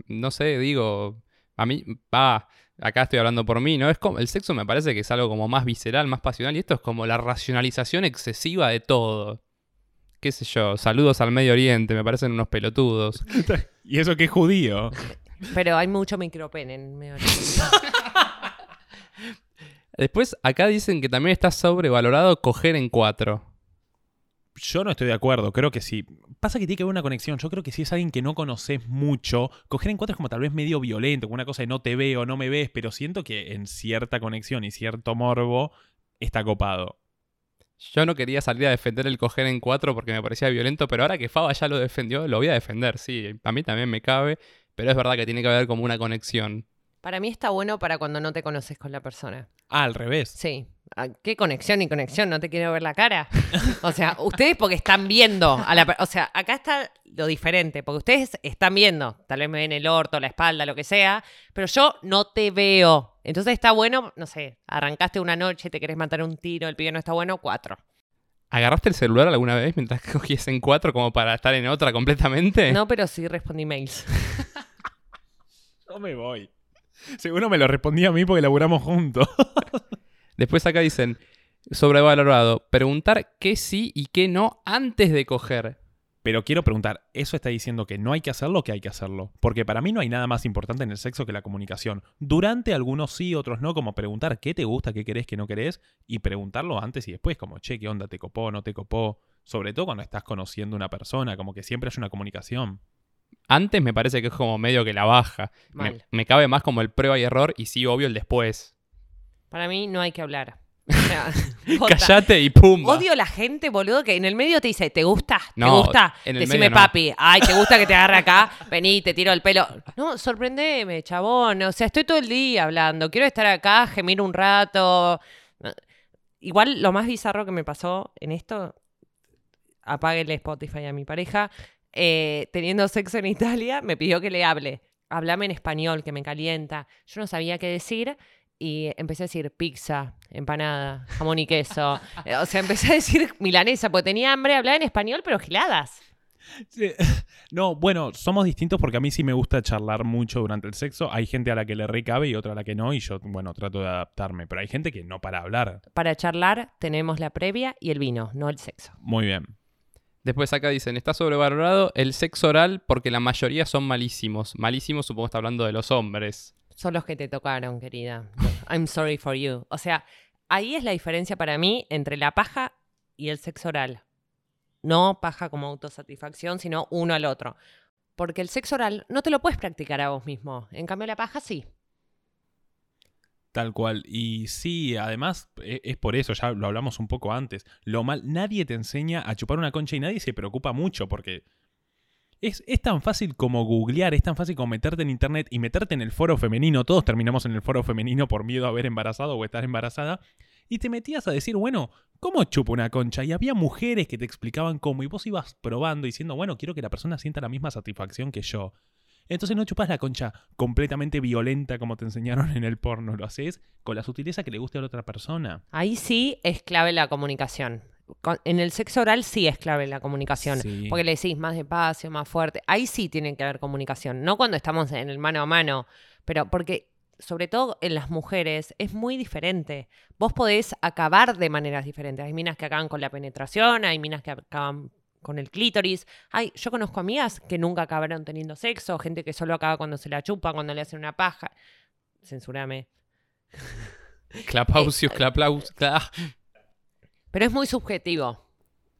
no sé, digo, a mí, va, acá estoy hablando por mí, ¿no? Es como, el sexo me parece que es algo como más visceral, más pasional, y esto es como la racionalización excesiva de todo. Qué sé yo, saludos al Medio Oriente, me parecen unos pelotudos. Y eso que es judío. Pero hay mucho micropene en medio. Después, acá dicen que también está sobrevalorado coger en cuatro. Yo no estoy de acuerdo, creo que sí. Pasa que tiene que haber una conexión. Yo creo que si es alguien que no conoces mucho, coger en cuatro es como tal vez medio violento, como una cosa de no te veo, no me ves, pero siento que en cierta conexión y cierto morbo está copado. Yo no quería salir a defender el coger en cuatro porque me parecía violento, pero ahora que Faba ya lo defendió, lo voy a defender, sí. A mí también me cabe, pero es verdad que tiene que haber como una conexión. Para mí está bueno para cuando no te conoces con la persona. Ah, al revés. Sí. ¿Qué conexión y conexión? No te quiero ver la cara. O sea, ustedes porque están viendo a la per- O sea, acá está lo diferente, porque ustedes están viendo, tal vez me ven el orto, la espalda, lo que sea, pero yo no te veo. Entonces está bueno, no sé, arrancaste una noche, te querés matar un tiro, el pibe no está bueno, cuatro. ¿Agarraste el celular alguna vez mientras cogías en cuatro como para estar en otra completamente? No, pero sí respondí mails. No me voy. Seguro me lo respondí a mí porque laburamos juntos. Después acá dicen, sobrevalorado, preguntar qué sí y qué no antes de coger. Pero quiero preguntar, ¿eso está diciendo que no hay que hacerlo o que hay que hacerlo? Porque para mí no hay nada más importante en el sexo que la comunicación. Durante algunos sí, otros no, como preguntar qué te gusta, qué querés, qué no querés, y preguntarlo antes y después, como, che, ¿qué onda? ¿Te copó, no te copó? Sobre todo cuando estás conociendo a una persona, como que siempre hay una comunicación. Antes me parece que es como medio que la baja. Me, me cabe más como el prueba y error y sí, obvio, el después. Para mí no hay que hablar. O sea. Callate y pumba. Odio la gente, boludo, que en el medio te dice, ¿te gusta? ¿Te No, gusta? en el Decime medio no. papi. Ay, ¿te gusta que te agarre acá? Vení, te tiro el pelo. No, sorprendeme, chabón. O sea, estoy todo el día hablando. Quiero estar acá, gemir un rato. Igual lo más bizarro que me pasó en esto, apáguenle Spotify a mi pareja, eh, teniendo sexo en Italia, me pidió que le hable. Hablame en español, que me calienta. Yo no sabía qué decir y empecé a decir pizza, empanada, jamón y queso. Eh, O sea, empecé a decir milanesa, porque tenía hambre, hablaba en español, pero giladas. Sí. No, bueno, somos distintos porque a mí sí me gusta charlar mucho durante el sexo. Hay gente a la que le recabe y otra a la que no, y yo, bueno, trato de adaptarme. Pero hay gente que no para hablar. Para charlar tenemos la previa y el vino, no el sexo. Muy bien. Después acá dicen, está sobrevalorado el sexo oral porque la mayoría son malísimos. Malísimos supongo que está hablando de los hombres. Son los que te tocaron, querida. I'm sorry for you. O sea, ahí es la diferencia para mí entre la paja y el sexo oral. No paja como autosatisfacción, sino uno al otro. Porque el sexo oral no te lo puedes practicar a vos mismo. En cambio, la paja sí. Tal cual. Y sí, además e- es por eso, ya lo hablamos un poco antes. Lo mal, nadie te enseña a chupar una concha y nadie se preocupa mucho porque es, tan fácil como googlear, es tan fácil como meterte en internet y meterte en el foro femenino. Todos terminamos en el foro femenino por miedo a haber embarazado o estar embarazada. Y te metías a decir, bueno, ¿cómo chupo una concha? Y había mujeres que te explicaban cómo y vos ibas probando diciendo, bueno, quiero que la persona sienta la misma satisfacción que yo. Entonces no chupas la concha completamente violenta como te enseñaron en el porno, lo haces con la sutileza que le guste a la otra persona. Ahí sí es clave la comunicación. En el sexo oral sí es clave la comunicación. Sí. Porque le decís más despacio, más fuerte. Ahí sí tiene que haber comunicación. No cuando estamos en el mano a mano. Pero porque, sobre todo en las mujeres, es muy diferente. Vos podés acabar de maneras diferentes. Hay minas que acaban con la penetración, hay minas que acaban con el clítoris. Hay, yo conozco amigas que nunca acabaron teniendo sexo, gente que solo acaba cuando se la chupa, cuando le hacen una paja. Censurame. Clapausius, claplaus, cla- Pero es muy subjetivo.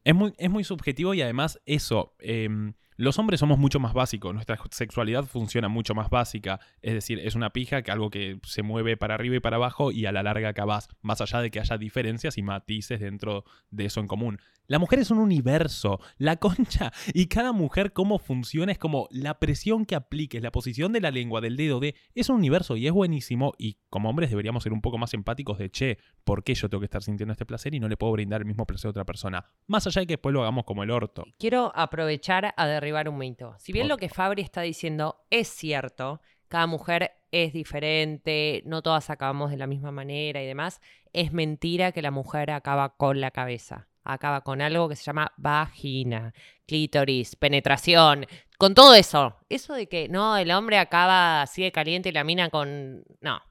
Es muy, es muy subjetivo y además eso, em, los hombres somos mucho más básicos, nuestra sexualidad funciona mucho más básica, es decir, es una pija que algo que se mueve para arriba y para abajo y a la larga acabás, más allá de que haya diferencias y matices dentro de eso en común. La mujer es un universo, la concha y cada mujer cómo funciona es como la presión que apliques, la posición de la lengua, del dedo, de es un universo y es buenísimo y como hombres deberíamos ser un poco más empáticos de che, ¿por qué yo tengo que estar sintiendo este placer y no le puedo brindar el mismo placer a otra persona? Más allá de que después lo hagamos como el orto. Quiero aprovechar a derribar un mito. Si bien lo que Fabri está diciendo es cierto, cada mujer es diferente, no todas acabamos de la misma manera y demás, es mentira que la mujer acaba con la cabeza. Acaba con algo que se llama vagina, clítoris, penetración, con todo eso. Eso de que no, el hombre acaba así de caliente y la mina con. No.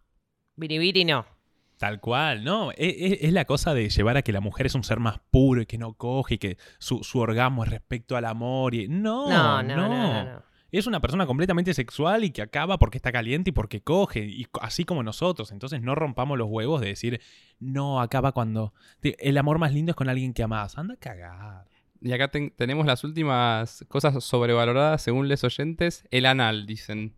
Biribiri no. Tal cual, ¿no? E- e- Es, la cosa de llevar a que la mujer es un ser más puro y que no coge y que su, su orgasmo es respecto al amor. Y... No, No, no, no, no, no. Es una persona completamente sexual y que acaba porque está caliente y porque coge, y así como nosotros. Entonces no rompamos los huevos de decir, no, acaba cuando... El amor más lindo es con alguien que amás. Anda a cagar. Y acá ten- tenemos las últimas cosas sobrevaloradas según les oyentes. El anal, dicen.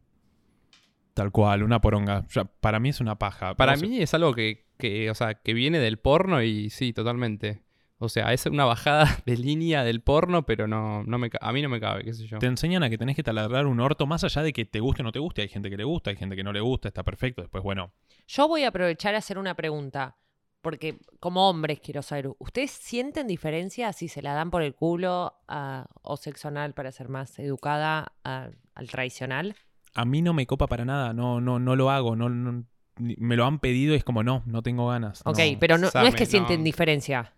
Tal cual, una poronga. Para mí es una paja. Para O sea, mí es algo que, que, o sea, que viene del porno y sí, totalmente. O sea, es una bajada de línea del porno, pero no, no me, a mí no me cabe, qué sé yo. Te enseñan a que tenés que taladrar un orto más allá de que te guste o no te guste. Hay gente que le gusta, hay gente que no le gusta, está perfecto. Después, bueno, Yo voy a aprovechar a hacer una pregunta. porque como hombres quiero saber, ¿ustedes sienten diferencia si se la dan por el culo a- o sexo anal para ser más educada a- al tradicional? A mí no me copa para nada, no, no, no lo hago, no, no- me lo han pedido y es como, no, no tengo ganas. Ok, no. pero no, no es que sienten no. diferencia.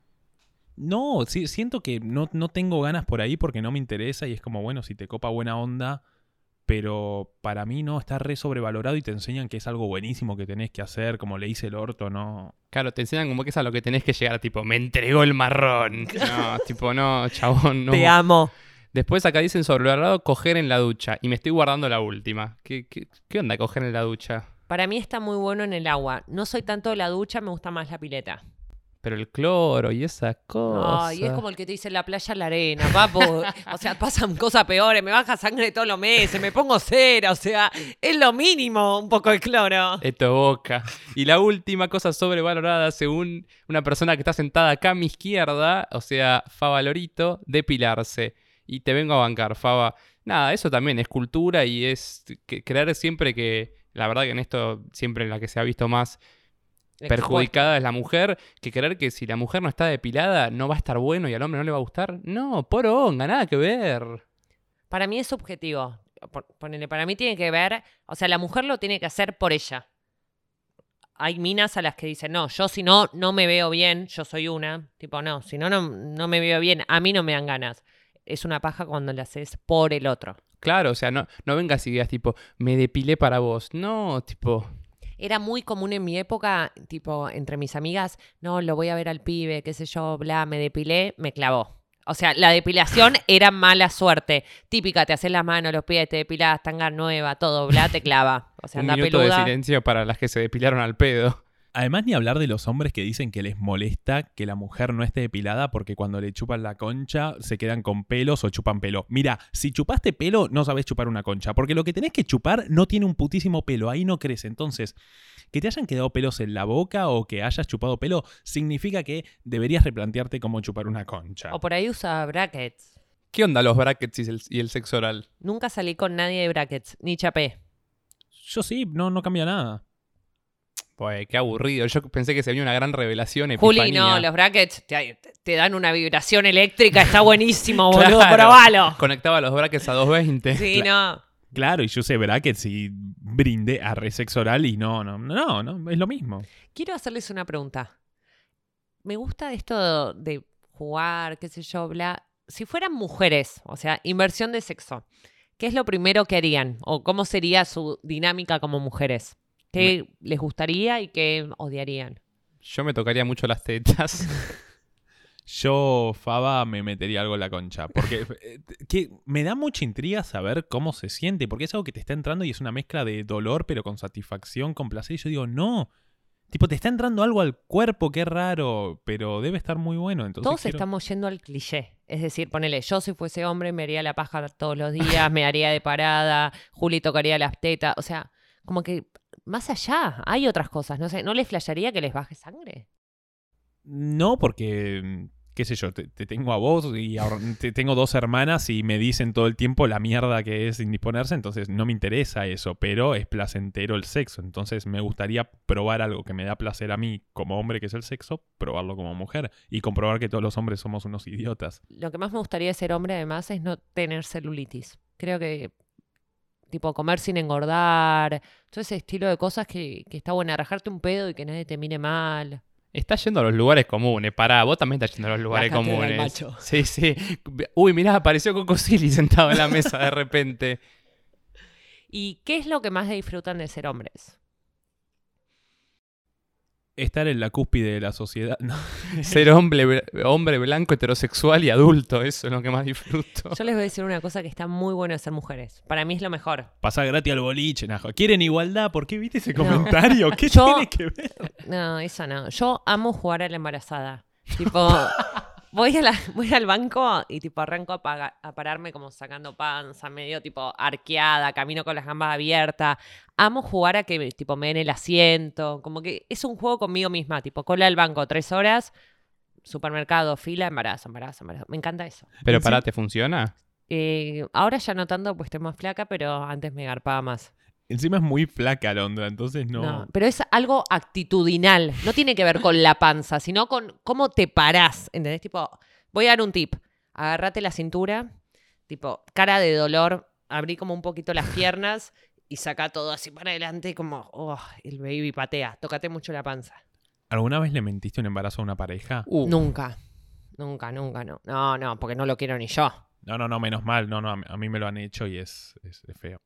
No, sí, siento que no, no tengo ganas por ahí porque no me interesa y es como, bueno, si te copa buena onda, pero para mí no, está re sobrevalorado y te enseñan que es algo buenísimo que tenés que hacer, como le hice el orto, no. Claro, te enseñan como que es a lo que tenés que llegar, tipo, me entregó el marrón. No, tipo, no, chabón, no. Te amo. Después acá dicen sobrevalorado coger en la ducha. Y me estoy guardando la última. ¿Qué, qué, qué onda coger en la ducha? Para mí está muy bueno en el agua. No soy tanto de la ducha, me gusta más la pileta. Pero el cloro y esas cosas. Ay, es como el que te dice la playa, la arena, papu. o sea, pasan cosas peores, me baja sangre todos los meses, me pongo cera, o sea, es lo mínimo un poco de cloro. Esto boca. Y la última cosa sobrevalorada, según una persona que está sentada acá a mi izquierda, o sea, Faba Lorito, depilarse. Y te vengo a bancar, Faba. Nada, eso también es cultura y es creer siempre que, la verdad que en esto siempre en la que se ha visto más perjudicada es la mujer, que creer que si la mujer no está depilada no va a estar bueno y al hombre no le va a gustar. No, poronga, nada que ver. Para mí es subjetivo. Ponele, para mí tiene que ver, o sea, la mujer lo tiene que hacer por ella. Hay minas a las que dicen, no, yo si no, no me veo bien, yo soy una. Tipo, no, si no, no, no me veo bien, a mí no me dan ganas. Es una paja cuando la haces por el otro. Claro, o sea, no, no vengas y digas tipo, me depilé para vos. No, tipo, Era muy común en mi época, tipo, entre mis amigas, no, lo voy a ver al pibe, qué sé yo, bla, me depilé, me clavó. O sea, la depilación era mala suerte. Típica, te haces las manos, los pies, te depilás, tanga nueva, todo, bla, te clava. O sea, un anda minuto de silencio para las que se depilaron al pedo. Además, ni hablar de los hombres que dicen que les molesta que la mujer no esté depilada porque cuando le chupan la concha se quedan con pelos o chupan pelo. Mira, si chupaste pelo, no sabes chupar una concha, porque lo que tenés que chupar no tiene un putísimo pelo, ahí no crece. Entonces, que te hayan quedado pelos en la boca o que hayas chupado pelo significa que deberías replantearte cómo chupar una concha. O por ahí usa brackets. ¿Qué onda los brackets y el, y el sexo oral? Nunca salí con nadie de brackets, ni chapé. Yo sí, no, no cambia nada. Pues qué aburrido. Yo pensé que se venía una gran revelación. Juli, no, los brackets te, te dan una vibración eléctrica, está buenísimo, boludo, Claro. probalo. Conectaba los brackets a 220. Sí, no. Claro, y yo usé brackets y brindé a re sexo oral y no, no, no, no, es lo mismo. Quiero hacerles una pregunta. Me gusta esto de jugar, qué sé yo, bla. Si fueran mujeres, o sea, inversión de sexo, ¿qué es lo primero que harían? ¿O cómo sería su dinámica como mujeres? ¿Qué les gustaría y qué odiarían? Yo me tocaría mucho las tetas. Yo, Faba, me metería algo en la concha. Porque eh, que me da mucha intriga saber cómo se siente. Porque es algo que te está entrando y es una mezcla de dolor, pero con satisfacción, con placer. Y yo digo, no. Tipo, te está entrando algo al cuerpo, qué raro. Pero debe estar muy bueno. Entonces Todos quiero- estamos yendo al cliché. Es decir, ponele, yo si fuese hombre me haría la paja todos los días, me haría de parada, Juli tocaría las tetas. O sea, como que más allá hay otras cosas. No sé, ¿no les flasharía que les baje sangre? No, porque, mm, qué sé yo, te, te tengo a vos y ahora te tengo dos hermanas y me dicen todo el tiempo la mierda que es indisponerse, entonces no me interesa eso, pero es placentero el sexo, entonces me gustaría probar algo que me da placer a mí como hombre, que es el sexo, probarlo como mujer y comprobar que todos los hombres somos unos idiotas. Lo que más me gustaría de ser hombre, además, es no tener celulitis. Creo que, tipo, comer sin engordar, todo ese estilo de cosas que, que está bueno, rajarte un pedo y que nadie te mire mal. Estás yendo a los lugares comunes. Pará, vos también estás yendo a los lugares comunes. macho. Sí, sí. Uy, mirá, apareció Coco Silly sentado en la mesa de repente. ¿Y qué es lo que más disfrutan de ser hombres? Estar en la cúspide de la sociedad. No. Ser hombre, hombre blanco, heterosexual y adulto. Eso es lo que más disfruto. Yo les voy a decir una cosa que está muy bueno de ser mujeres. Para mí es lo mejor. Pasar gratis al boliche, najo. ¿Quieren igualdad? ¿Por qué viste ese No. comentario? ¿Qué Yo- tiene que ver? No, eso no. Yo amo jugar a la embarazada. Tipo, voy, a la- voy al banco y tipo arranco a, paga- a pararme como sacando panza, medio tipo arqueada, camino con las gambas abiertas. Amo jugar a que tipo me den el asiento. Como que es un juego conmigo misma. Tipo, cola al banco tres horas, supermercado, fila, embarazo, embarazo, embarazo. Me encanta eso. Pero Sí. pará, ¿te funciona? Eh, ahora ya no tanto, pues estoy más flaca, pero antes me garpaba más. Encima es muy flaca Alondra, entonces no. No, pero es algo actitudinal. No tiene que ver con la panza, sino con cómo te parás. ¿Entendés? Tipo, voy a dar un tip. Agárrate la cintura, tipo, cara de dolor, abrí como un poquito las piernas y saca todo así para adelante, como, oh, el baby patea. Tócate mucho la panza. ¿Alguna vez le mentiste un embarazo a una pareja? Uh, Nunca. Nunca, nunca, no. No, no, porque no lo quiero ni yo. No, no, no, menos mal. No, no, a mí, a mí me lo han hecho y es, es- es feo.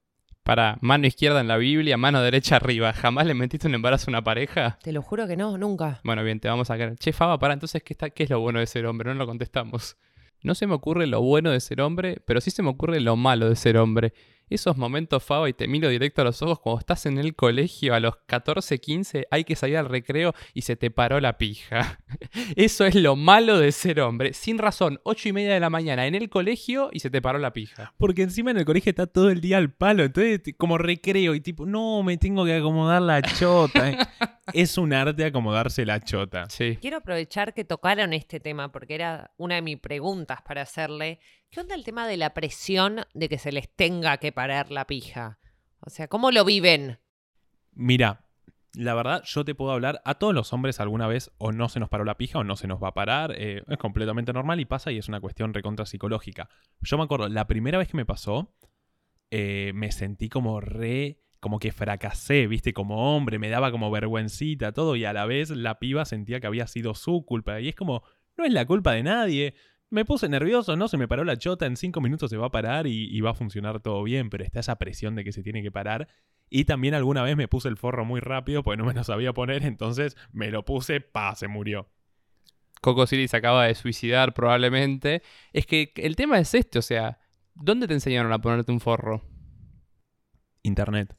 Para mano izquierda en la Biblia, mano derecha arriba. ¿Jamás le mentiste un embarazo a una pareja? Te lo juro que no, nunca. Bueno, bien, te vamos a quedar. Che, Faba, para entonces, ¿qué, está, ¿qué es lo bueno de ser hombre? No lo contestamos. No se me ocurre lo bueno de ser hombre, pero sí se me ocurre lo malo de ser hombre. Esos momentos, Faba, y te miro directo a los ojos cuando estás en el colegio a los 14, 15, hay que salir al recreo y se te paró la pija. Eso es lo malo de ser hombre. Sin razón, 8 y media de la mañana en el colegio y se te paró la pija. Porque encima en el colegio está todo el día al palo. Entonces, como recreo y tipo, no, me tengo que acomodar la chota. eh. es un arte acomodarse la chota. Sí. Quiero aprovechar que tocaron este tema porque era una de mis preguntas para hacerle. ¿Qué onda el tema de la presión de que se les tenga que parar la pija? O sea, ¿cómo lo viven? Mira, la verdad, yo te puedo hablar. A todos los hombres alguna vez o no se nos paró la pija o no se nos va a parar. eh, es completamente normal y pasa y es una cuestión recontra psicológica. Yo me acuerdo, la primera vez que me pasó, eh, me sentí como re. Como que fracasé, viste, como hombre, me daba como vergüencita, todo, y a la vez la piba sentía que había sido su culpa. Y es como, no es la culpa de nadie. Me puse nervioso, no se me paró la chota, en cinco minutos se va a parar y, y va a funcionar todo bien, pero está esa presión de que se tiene que parar. Y también alguna vez me puse el forro muy rápido porque no me lo sabía poner, entonces me lo puse, pa, se murió. Coco City se acaba de suicidar probablemente. Es que el tema es este, o sea, ¿dónde te enseñaron a ponerte un forro? Internet.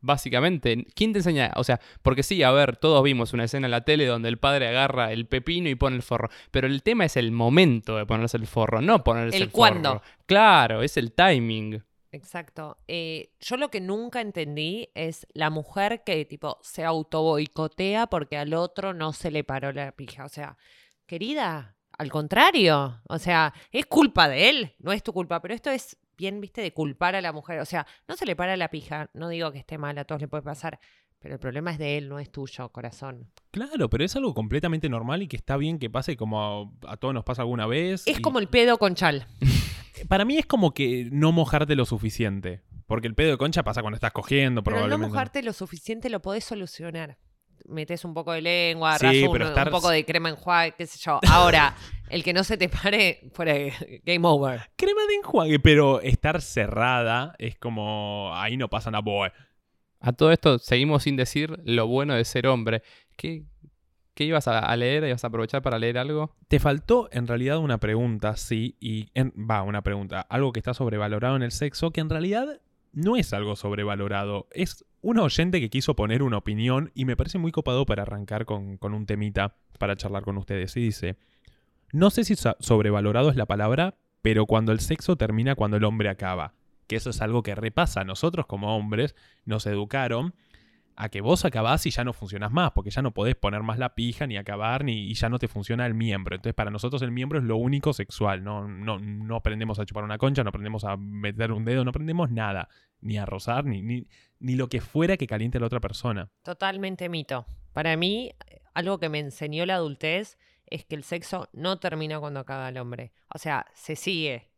Básicamente, ¿quién te enseña? O sea, porque sí, a ver, todos vimos una escena en la tele donde el padre agarra el pepino y pone el forro, pero el tema es el momento de ponerse el forro, no ponerse el, El cuándo. forro. Claro, es el timing. Exacto. Eh, yo lo que nunca entendí es la mujer que tipo se autoboicotea porque al otro no se le paró la pija. O sea, querida, al contrario. O sea, es culpa de él, no es tu culpa. Pero esto es bien, viste, de culpar a la mujer. O sea, no se le para la pija. No digo que esté mal, a todos le puede pasar. Pero el problema es de él, no es tuyo, corazón. Claro, pero es algo completamente normal y que está bien que pase como a, a todos nos pasa alguna vez. Es y- como el pedo con chal. Para mí es como que no mojarte lo suficiente. Porque el pedo de concha pasa cuando estás cogiendo, Pero al no probablemente. mojarte lo suficiente lo podés solucionar. Metes un poco de lengua, Sí, un, pero estar- un poco de crema enjuague, qué sé yo. Ahora, el que no se te pare, fuera de- game over. Crema de enjuague, pero estar cerrada es como. Ahí no pasa nada. boy. A todo esto seguimos sin decir lo bueno de ser hombre. ¿Qué, qué ibas a, a leer? ¿Ibas a aprovechar para leer algo? Te faltó en realidad una pregunta, sí, y va, una pregunta, algo que está sobrevalorado en el sexo, que en realidad no es algo sobrevalorado, es un oyente que quiso poner una opinión y me parece muy copado para arrancar con, con un temita para charlar con ustedes. Y dice, no sé si so- sobrevalorado es la palabra, pero cuando el sexo termina cuando el hombre acaba, que eso es algo que repasa. Nosotros como hombres nos educaron a que vos acabás y ya no funcionás más, porque ya no podés poner más la pija, ni acabar, ni, y ya no te funciona el miembro. Entonces, para nosotros el miembro es lo único sexual. No, no, no aprendemos a chupar una concha, no aprendemos a meter un dedo, no aprendemos nada. Ni a rozar, ni, ni, ni lo que fuera que caliente a la otra persona. Totalmente mito. Para mí, algo que me enseñó la adultez es que el sexo no termina cuando acaba el hombre. O sea, se sigue.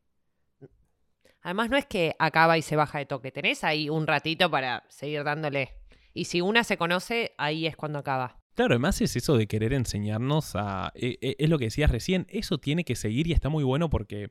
Además, no es que acaba y se baja de toque. Tenés ahí un ratito para seguir dándole. Y si una se conoce, ahí es cuando acaba. Claro, además es eso de querer enseñarnos a... e- e- Es lo que decías recién, eso tiene que seguir y está muy bueno porque...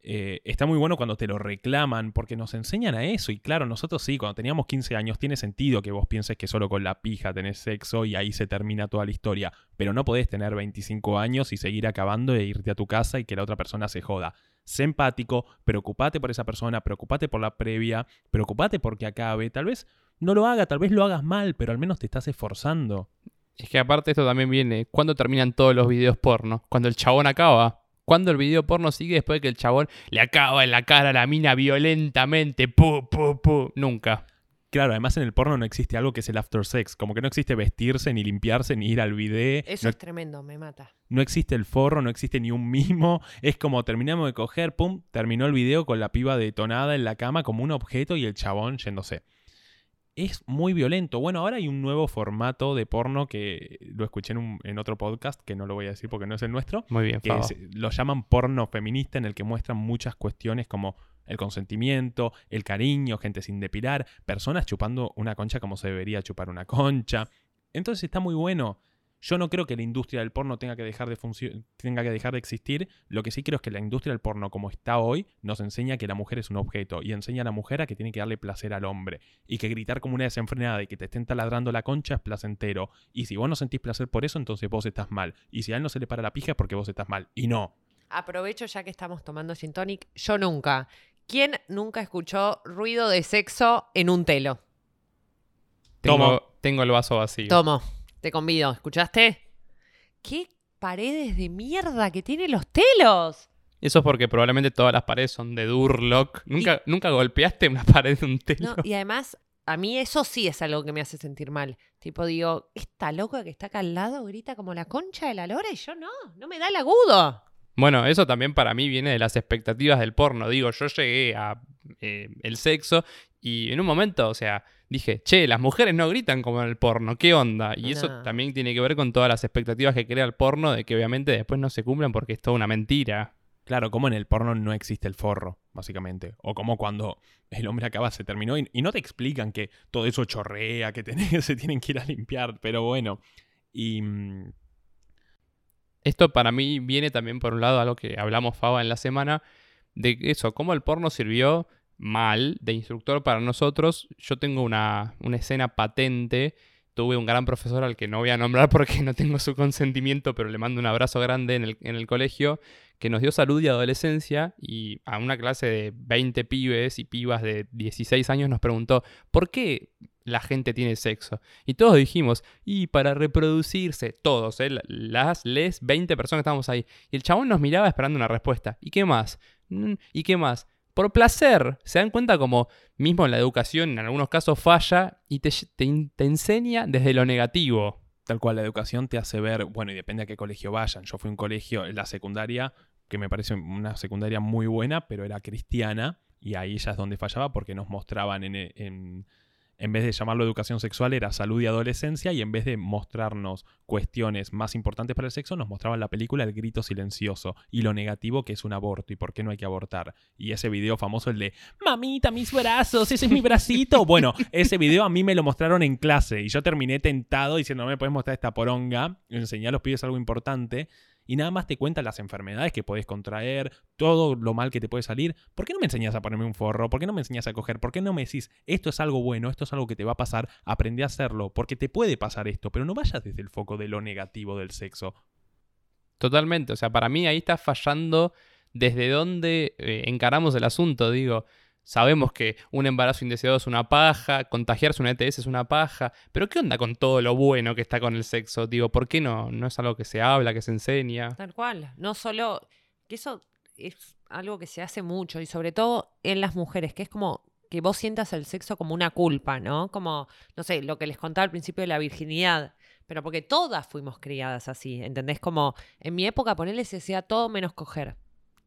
eh, está muy bueno cuando te lo reclaman porque nos enseñan a eso y claro, nosotros sí, cuando teníamos 15 años tiene sentido que vos pienses que solo con la pija tenés sexo y ahí se termina toda la historia, pero no podés tener 25 años y seguir acabando e irte a tu casa y que la otra persona se joda. Sé empático, preocupate por esa persona, preocupate por la previa, preocupate porque acabe, tal vez no lo haga, tal vez lo hagas mal, pero al menos te estás esforzando. Es que aparte esto también viene, ¿cuándo terminan todos los videos porno? Cuando el chabón acaba. ¿Cuándo el video porno sigue después de que el chabón le acaba en la cara a la mina violentamente? Pu, pu, pu. Nunca. Claro, además en el porno no existe algo que es el after sex, como que no existe vestirse, ni limpiarse, ni ir al bidet, Eso no, es tremendo, me mata. no existe el forro, no existe ni un mimo, es como terminamos de coger, pum, terminó el video con la piba detonada en la cama como un objeto y el chabón yéndose. Es muy violento. Bueno, ahora hay un nuevo formato de porno que lo escuché en, un- en otro podcast, que no lo voy a decir porque no es el nuestro, Muy bien, que es- lo llaman porno feminista, en el que muestran muchas cuestiones como el consentimiento, el cariño, gente sin depilar, personas chupando una concha como se debería chupar una concha. Entonces está muy bueno. Yo no creo que la industria del porno tenga que dejar de tenga que dejar de existir. Lo que sí creo es que la industria del porno como está hoy nos enseña que la mujer es un objeto y enseña a la mujer a que tiene que darle placer al hombre y que gritar como una desenfrenada y que te estén taladrando la concha es placentero. Y si vos no sentís placer por eso, entonces vos estás mal. Y si a él no se le para la pija es porque vos estás mal. Y no. Aprovecho ya que estamos tomando gin tonic. Yo nunca. ¿Quién nunca escuchó ruido de sexo en un telo? Tengo, Tomo. tengo el vaso vacío. Tomo, te convido. ¿Escuchaste? ¿Qué paredes de mierda que tienen los telos? Eso es porque probablemente todas las paredes son de Durlock. ¿Nunca, ¿nunca golpeaste una pared de un telo? No, y además, a mí eso sí es algo que me hace sentir mal. Tipo, digo, esta loca que está acá al lado grita como la concha de la lora y yo no, no me da el agudo. Bueno, eso también para mí viene de las expectativas del porno. Digo, yo llegué a eh, el sexo y en un momento, o sea, dije, che, las mujeres no gritan como en el porno, ¿qué onda? Y eso también tiene que ver con todas las expectativas que crea el porno de que obviamente después no se cumplan porque es toda una mentira. Claro, como en el porno no existe el forro, básicamente. O como cuando el hombre acaba, se terminó y, y no te explican que todo eso chorrea, que tenés- se tienen que ir a limpiar, pero bueno. Y mm, Esto para mí viene también por un lado a lo que hablamos Faba en la semana, de eso, cómo el porno sirvió mal de instructor para nosotros. Yo tengo una, una escena patente. Tuve un gran profesor al que no voy a nombrar porque no tengo su consentimiento, pero le mando un abrazo grande en el, en el colegio, que nos dio salud y adolescencia y a una clase de 20 pibes y pibas de 16 años nos preguntó, ¿por qué la gente tiene sexo? Y todos dijimos, y para reproducirse, todos, ¿eh? las, les, 20 personas que estábamos ahí. Y el chabón nos miraba esperando una respuesta. ¿Y qué más? Mm, ¿Y qué más? Por placer. Se dan cuenta como mismo la educación en algunos casos falla y te, te, enseña desde lo negativo. tal cual la educación te hace ver, bueno, y depende a qué colegio vayan. Yo fui a un colegio la secundaria, que me parece una secundaria muy buena, pero era cristiana, y ahí ya es donde fallaba porque nos mostraban en, en vez de llamarlo educación sexual, era salud y adolescencia, y en vez de mostrarnos cuestiones más importantes para el sexo, nos mostraban la película El grito silencioso y lo negativo que es un aborto y por qué no hay que abortar. Y ese video famoso, el de Mamita, mis brazos, ese es mi bracito. Bueno, ese video a mí me lo mostraron en clase y yo terminé tentado diciendo, no me puedes mostrar esta poronga, enseñar a los pibes algo importante. Y nada más te cuentan las enfermedades que puedes contraer, todo lo mal que te puede salir. ¿Por qué no me enseñas a ponerme un forro? ¿Por qué no me enseñas a coger? ¿Por qué no me decís, esto es algo bueno, esto es algo que te va a pasar? Aprende a hacerlo, porque te puede pasar esto, pero no vayas desde el foco de lo negativo del sexo. Totalmente, o sea, para mí ahí está fallando desde dónde eh, encaramos el asunto, digo. Sabemos que un embarazo indeseado es una paja, contagiarse una ETS es una paja, pero ¿qué onda con todo lo bueno que está con el sexo? Digo, ¿por qué no? No es algo que se habla, que se enseña. Tal cual. No solo. Que eso es algo que se hace mucho y sobre todo en las mujeres, que es como que vos sientas el sexo como una culpa, ¿no? Como, no sé, lo que les contaba al principio de la virginidad. Pero porque todas fuimos criadas así, ¿entendés? Como en mi época ponerle se hacía todo menos coger.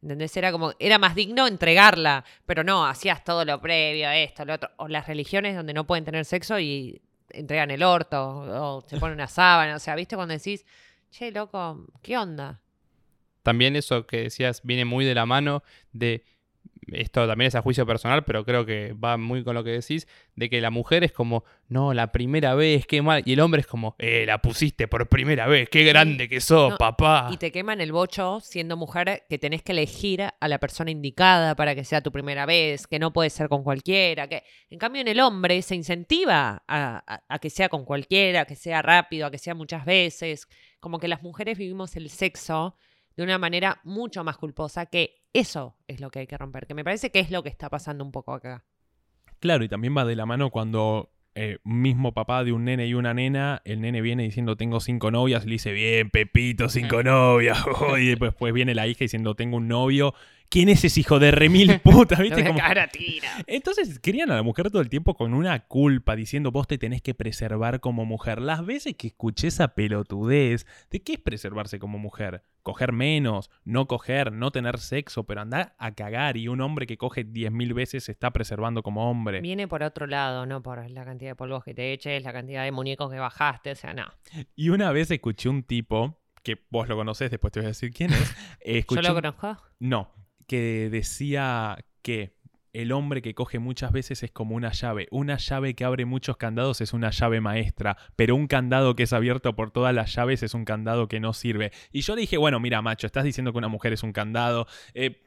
¿Entendés? Era como, era más digno entregarla, pero no, hacías todo lo previo, esto, lo otro. O las religiones donde no pueden tener sexo y entregan el orto, o se ponen una sábana, o sea, ¿viste? Cuando decís, che, loco, ¿qué onda? También eso que decías viene muy de la mano de, esto también es a juicio personal, pero creo que va muy con lo que decís, de que la mujer es como, no, la primera vez, qué mal, y el hombre es como, eh, la pusiste por primera vez, qué grande que sos, No, papá. Y te queman el bocho siendo mujer que tenés que elegir a la persona indicada para que sea tu primera vez, que no puede ser con cualquiera. Que... En cambio, en el hombre se incentiva a, a- a que sea con cualquiera, a que sea rápido, a que sea muchas veces. Como que las mujeres vivimos el sexo de una manera mucho más culposa, que eso es lo que hay que romper, que me parece que es lo que está pasando un poco acá. Claro, y también va de la mano cuando eh, mismo papá de un nene y una nena, el nene viene diciendo tengo cinco novias, y le dice, bien, Pepito, cinco novias. y después viene la hija diciendo tengo un novio ¿quién es ese hijo de remil puta? ¿Viste? Como- cara tira. Entonces querían a la mujer todo el tiempo con una culpa, diciendo vos te tenés que preservar como mujer. Las veces que escuché esa pelotudez, ¿de qué es preservarse como mujer? Coger menos, no coger, no tener sexo, pero andar a cagar y un hombre que coge 10.000 veces se está preservando como hombre. Viene por otro lado, no por la cantidad de polvos que te eches, la cantidad de muñecos que bajaste, o sea, no. Y una vez escuché un tipo, que vos lo conocés, después te voy a decir quién es. ¿Yo lo conozco? No, que decía que el hombre que coge muchas veces es como una llave. Una llave que abre muchos candados es una llave maestra, pero un candado que es abierto por todas las llaves es un candado que no sirve. Y yo dije, bueno, mira, macho, estás diciendo que una mujer es un candado. eh,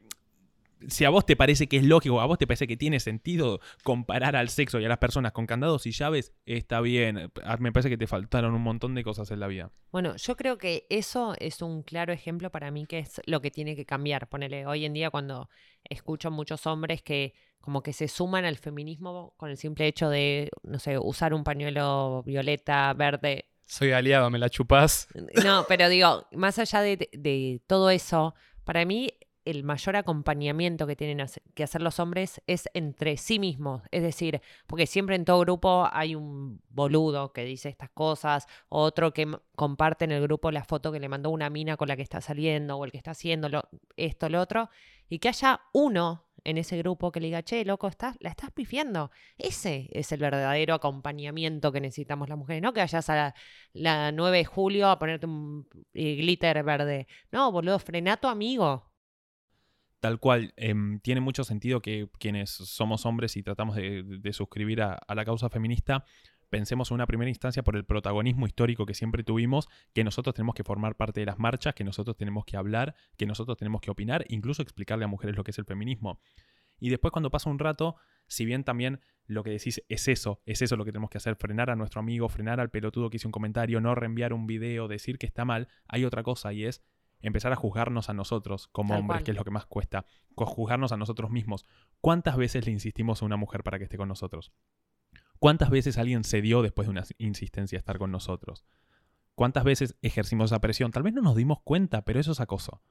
si a vos te parece que es lógico, a vos te parece que tiene sentido comparar al sexo y a las personas con candados y llaves, está bien. Ah, Me parece que te faltaron un montón de cosas en la vida. Bueno, yo creo que eso es un claro ejemplo para mí que es lo que tiene que cambiar. Ponele, hoy en día cuando escucho muchos hombres que como que se suman al feminismo con el simple hecho de, no sé, usar un pañuelo violeta, verde. Soy aliado, me la chupás. No, pero digo, más allá de, de todo eso, para mí el mayor acompañamiento que tienen que hacer los hombres es entre sí mismos. Es decir, porque siempre en todo grupo hay un boludo que dice estas cosas, otro que comparte en el grupo la foto que le mandó una mina con la que está saliendo, o el que está haciendo lo- esto, lo otro, y que haya uno en ese grupo que le diga, che, loco, estás, la estás pifiando. Ese es el verdadero acompañamiento que necesitamos las mujeres, no que vayas a la, la 9 de julio a ponerte un eh, glitter verde. No, boludo, frená a tu amigo. Tal cual, em, tiene mucho sentido que quienes somos hombres y tratamos de, suscribir a, a la causa feminista, pensemos en una primera instancia por el protagonismo histórico que siempre tuvimos, que nosotros tenemos que formar parte de las marchas, que nosotros tenemos que hablar, que nosotros tenemos que opinar, incluso explicarle a mujeres lo que es el feminismo. Y después cuando pasa un rato, si bien también lo que decís es eso, es eso lo que tenemos que hacer, frenar a nuestro amigo, frenar al pelotudo que hizo un comentario, no reenviar un video, decir que está mal, hay otra cosa y es empezar a juzgarnos a nosotros como Tal hombres, cual. que es lo que más cuesta, juzgarnos a nosotros mismos. ¿Cuántas veces le insistimos a una mujer para que esté con nosotros? ¿Cuántas veces alguien cedió después de una insistencia a estar con nosotros? ¿Cuántas veces ejercimos esa presión? Tal vez no nos dimos cuenta, pero eso es acoso.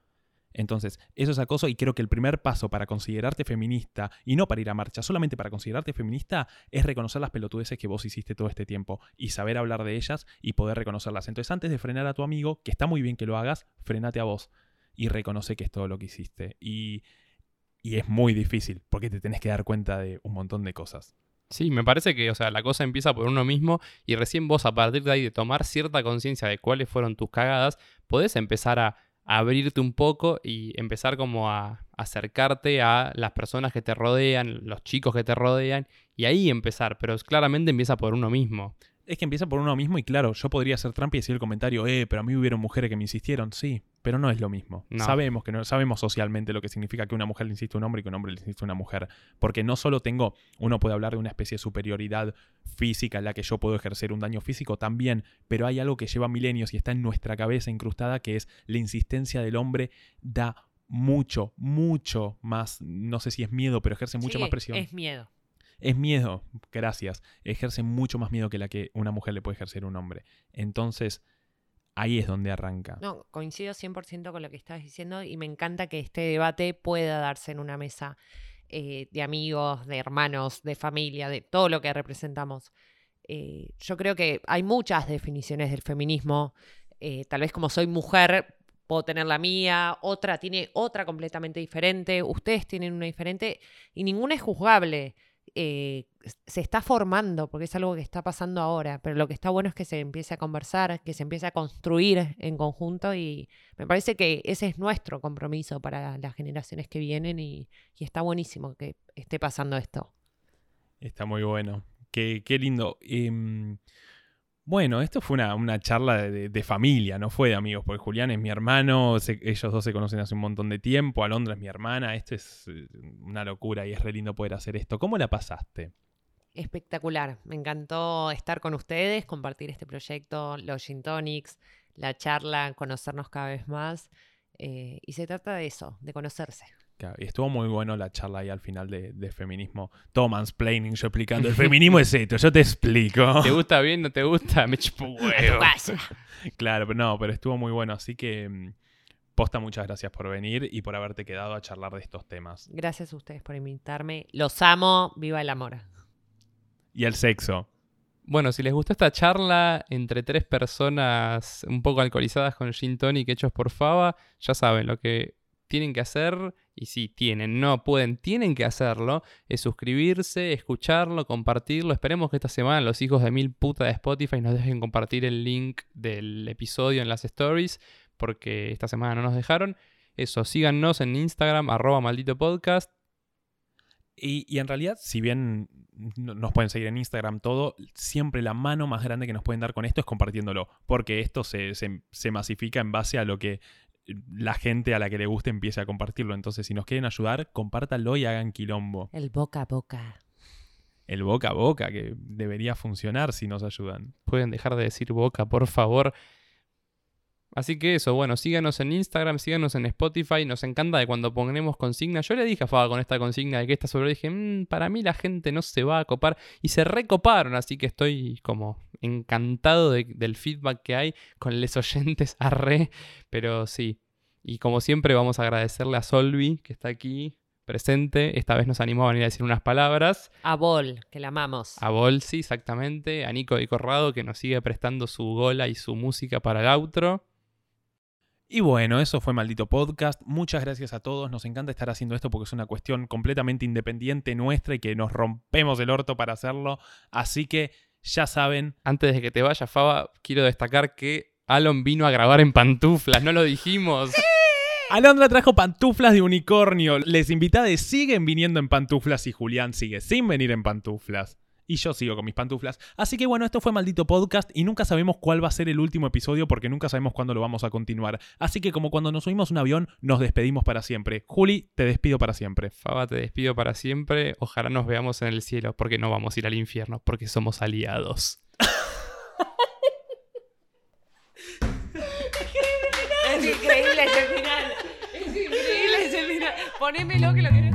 Entonces, eso es acoso y creo que el primer paso para considerarte feminista, y no para ir a marcha, solamente para considerarte feminista, es reconocer las pelotudeces que vos hiciste todo este tiempo y saber hablar de ellas y poder reconocerlas. Entonces, antes de frenar a tu amigo, que está muy bien que lo hagas, frenate a vos y reconoce que es todo lo que hiciste. Y, y es muy difícil porque te tenés que dar cuenta de un montón de cosas. Sí, me parece que, o sea, la cosa empieza por uno mismo y recién vos a partir de ahí de tomar cierta conciencia de cuáles fueron tus cagadas, podés empezar a, a abrirte un poco y empezar como a acercarte a las personas que te rodean, los chicos que te rodean y ahí empezar, pero claramente empieza por uno mismo. Es que empieza por uno mismo y claro, yo podría hacer trampa y decir el comentario, eh, pero a mí hubieron mujeres que me insistieron. Sí, pero no es lo mismo. No. Sabemos que no, sabemos socialmente lo que significa que una mujer le insiste a un hombre y que un hombre le insiste a una mujer. Porque no solo tengo, uno puede hablar de una especie de superioridad física en la que yo puedo ejercer un daño físico también, pero hay algo que lleva milenios y está en nuestra cabeza incrustada que es la insistencia del hombre da mucho, mucho más, no sé si es miedo, pero ejerce mucho Sí, más presión. Es miedo. Es miedo, gracias. Ejerce mucho más miedo que la que una mujer le puede ejercer a un hombre. Entonces, ahí es donde arranca. No, coincido 100% con lo que estás diciendo y me encanta que este debate pueda darse en una mesa eh, de amigos, de hermanos, de familia, de todo lo que representamos. Eh, yo creo que hay muchas definiciones del feminismo. Eh, tal vez como soy mujer, puedo tener la mía, otra tiene otra completamente diferente, ustedes tienen una diferente y ninguna es juzgable. Eh, se está formando, porque es algo que está pasando ahora, pero lo que está bueno es que se empiece a conversar, que se empiece a construir en conjunto y me parece que ese es nuestro compromiso para las generaciones que vienen y, está buenísimo que esté pasando esto. Está muy bueno. Qué, qué lindo. Em, bueno, esto fue una, una charla de, familia, no fue de amigos, porque Julián es mi hermano, ellos dos se conocen hace un montón de tiempo, Alondra es mi hermana, esto es eh, una locura y es re lindo poder hacer esto. ¿Cómo la pasaste? Espectacular, me encantó estar con ustedes, compartir este proyecto, los Gin Tonics, la charla, conocernos cada vez más. eh, y se trata de eso, de conocerse. Claro, y estuvo muy bueno la charla ahí al final de, de feminismo. Todo mansplaining, yo explicando. El feminismo es esto, yo te explico. ¿Te gusta bien? ¿No te gusta? Me chupo huevo. Claro, pero no, pero estuvo muy bueno. Así que, mm, Posta, muchas gracias por venir y por haberte quedado a charlar de estos temas. Gracias a ustedes por invitarme. Los amo. Viva el amor. Y el sexo. Bueno, si les gustó esta charla entre tres personas un poco alcoholizadas con gin tonic hechos por Fava, ya saben lo que tienen que hacer, y si tienen, no pueden, tienen que hacerlo, es suscribirse, escucharlo, compartirlo. Esperemos que esta semana los hijos de mil puta de Spotify nos dejen compartir el link del episodio en las stories, porque esta semana no nos dejaron. Eso, síganos en Instagram, arroba maldito podcast. Y, y en realidad, si bien no- nos pueden seguir en Instagram, todo, siempre la mano más grande que nos pueden dar con esto es compartiéndolo, porque esto se, se- se masifica en base a lo que la gente a la que le guste empiece a compartirlo. Entonces, si nos quieren ayudar, compártanlo y hagan quilombo. El boca a boca. El boca a boca, que debería funcionar si nos ayudan. Pueden dejar de decir boca, por favor. Así que eso, bueno, síganos en Instagram, síganos en Spotify. Nos encanta de cuando ponemos consigna. Yo le dije a Faba con esta consigna de que esta sobre dije, "Mm, para mí la gente no se va a copar. Y se recoparon, así que estoy como encantado de- del feedback que hay con les oyentes a re. Pero sí. Y como siempre, vamos a agradecerle a Solvi, que está aquí presente. Esta vez nos animó a venir a decir unas palabras. A Bol, que la amamos. A Bolsi, exactamente. A Nico de Corrado, que nos sigue prestando su gola y su música para el outro. Y bueno, eso fue Maldito Podcast. Muchas gracias a todos. Nos encanta estar haciendo esto porque es una cuestión completamente independiente nuestra y que nos rompemos el orto para hacerlo. Así que ya saben, Antes de que te vaya, Faba, quiero destacar que Alon vino a grabar en pantuflas, no lo dijimos. Alondra trajo pantuflas de unicornio. Les invitades siguen viniendo en pantuflas y Julián sigue sin venir en pantuflas. Y yo sigo con mis pantuflas. Así que bueno, esto fue Maldito Podcast y nunca sabemos cuál va a ser el último episodio porque nunca sabemos cuándo lo vamos a continuar. Así que como cuando nos subimos a un avión, nos despedimos para siempre. Juli, te despido para siempre. Faba, te despido para siempre. Ojalá nos veamos en el cielo, porque no vamos a ir al infierno, porque somos aliados. Es increíble ese final. Es increíble ese final. Ponémelo que lo querés.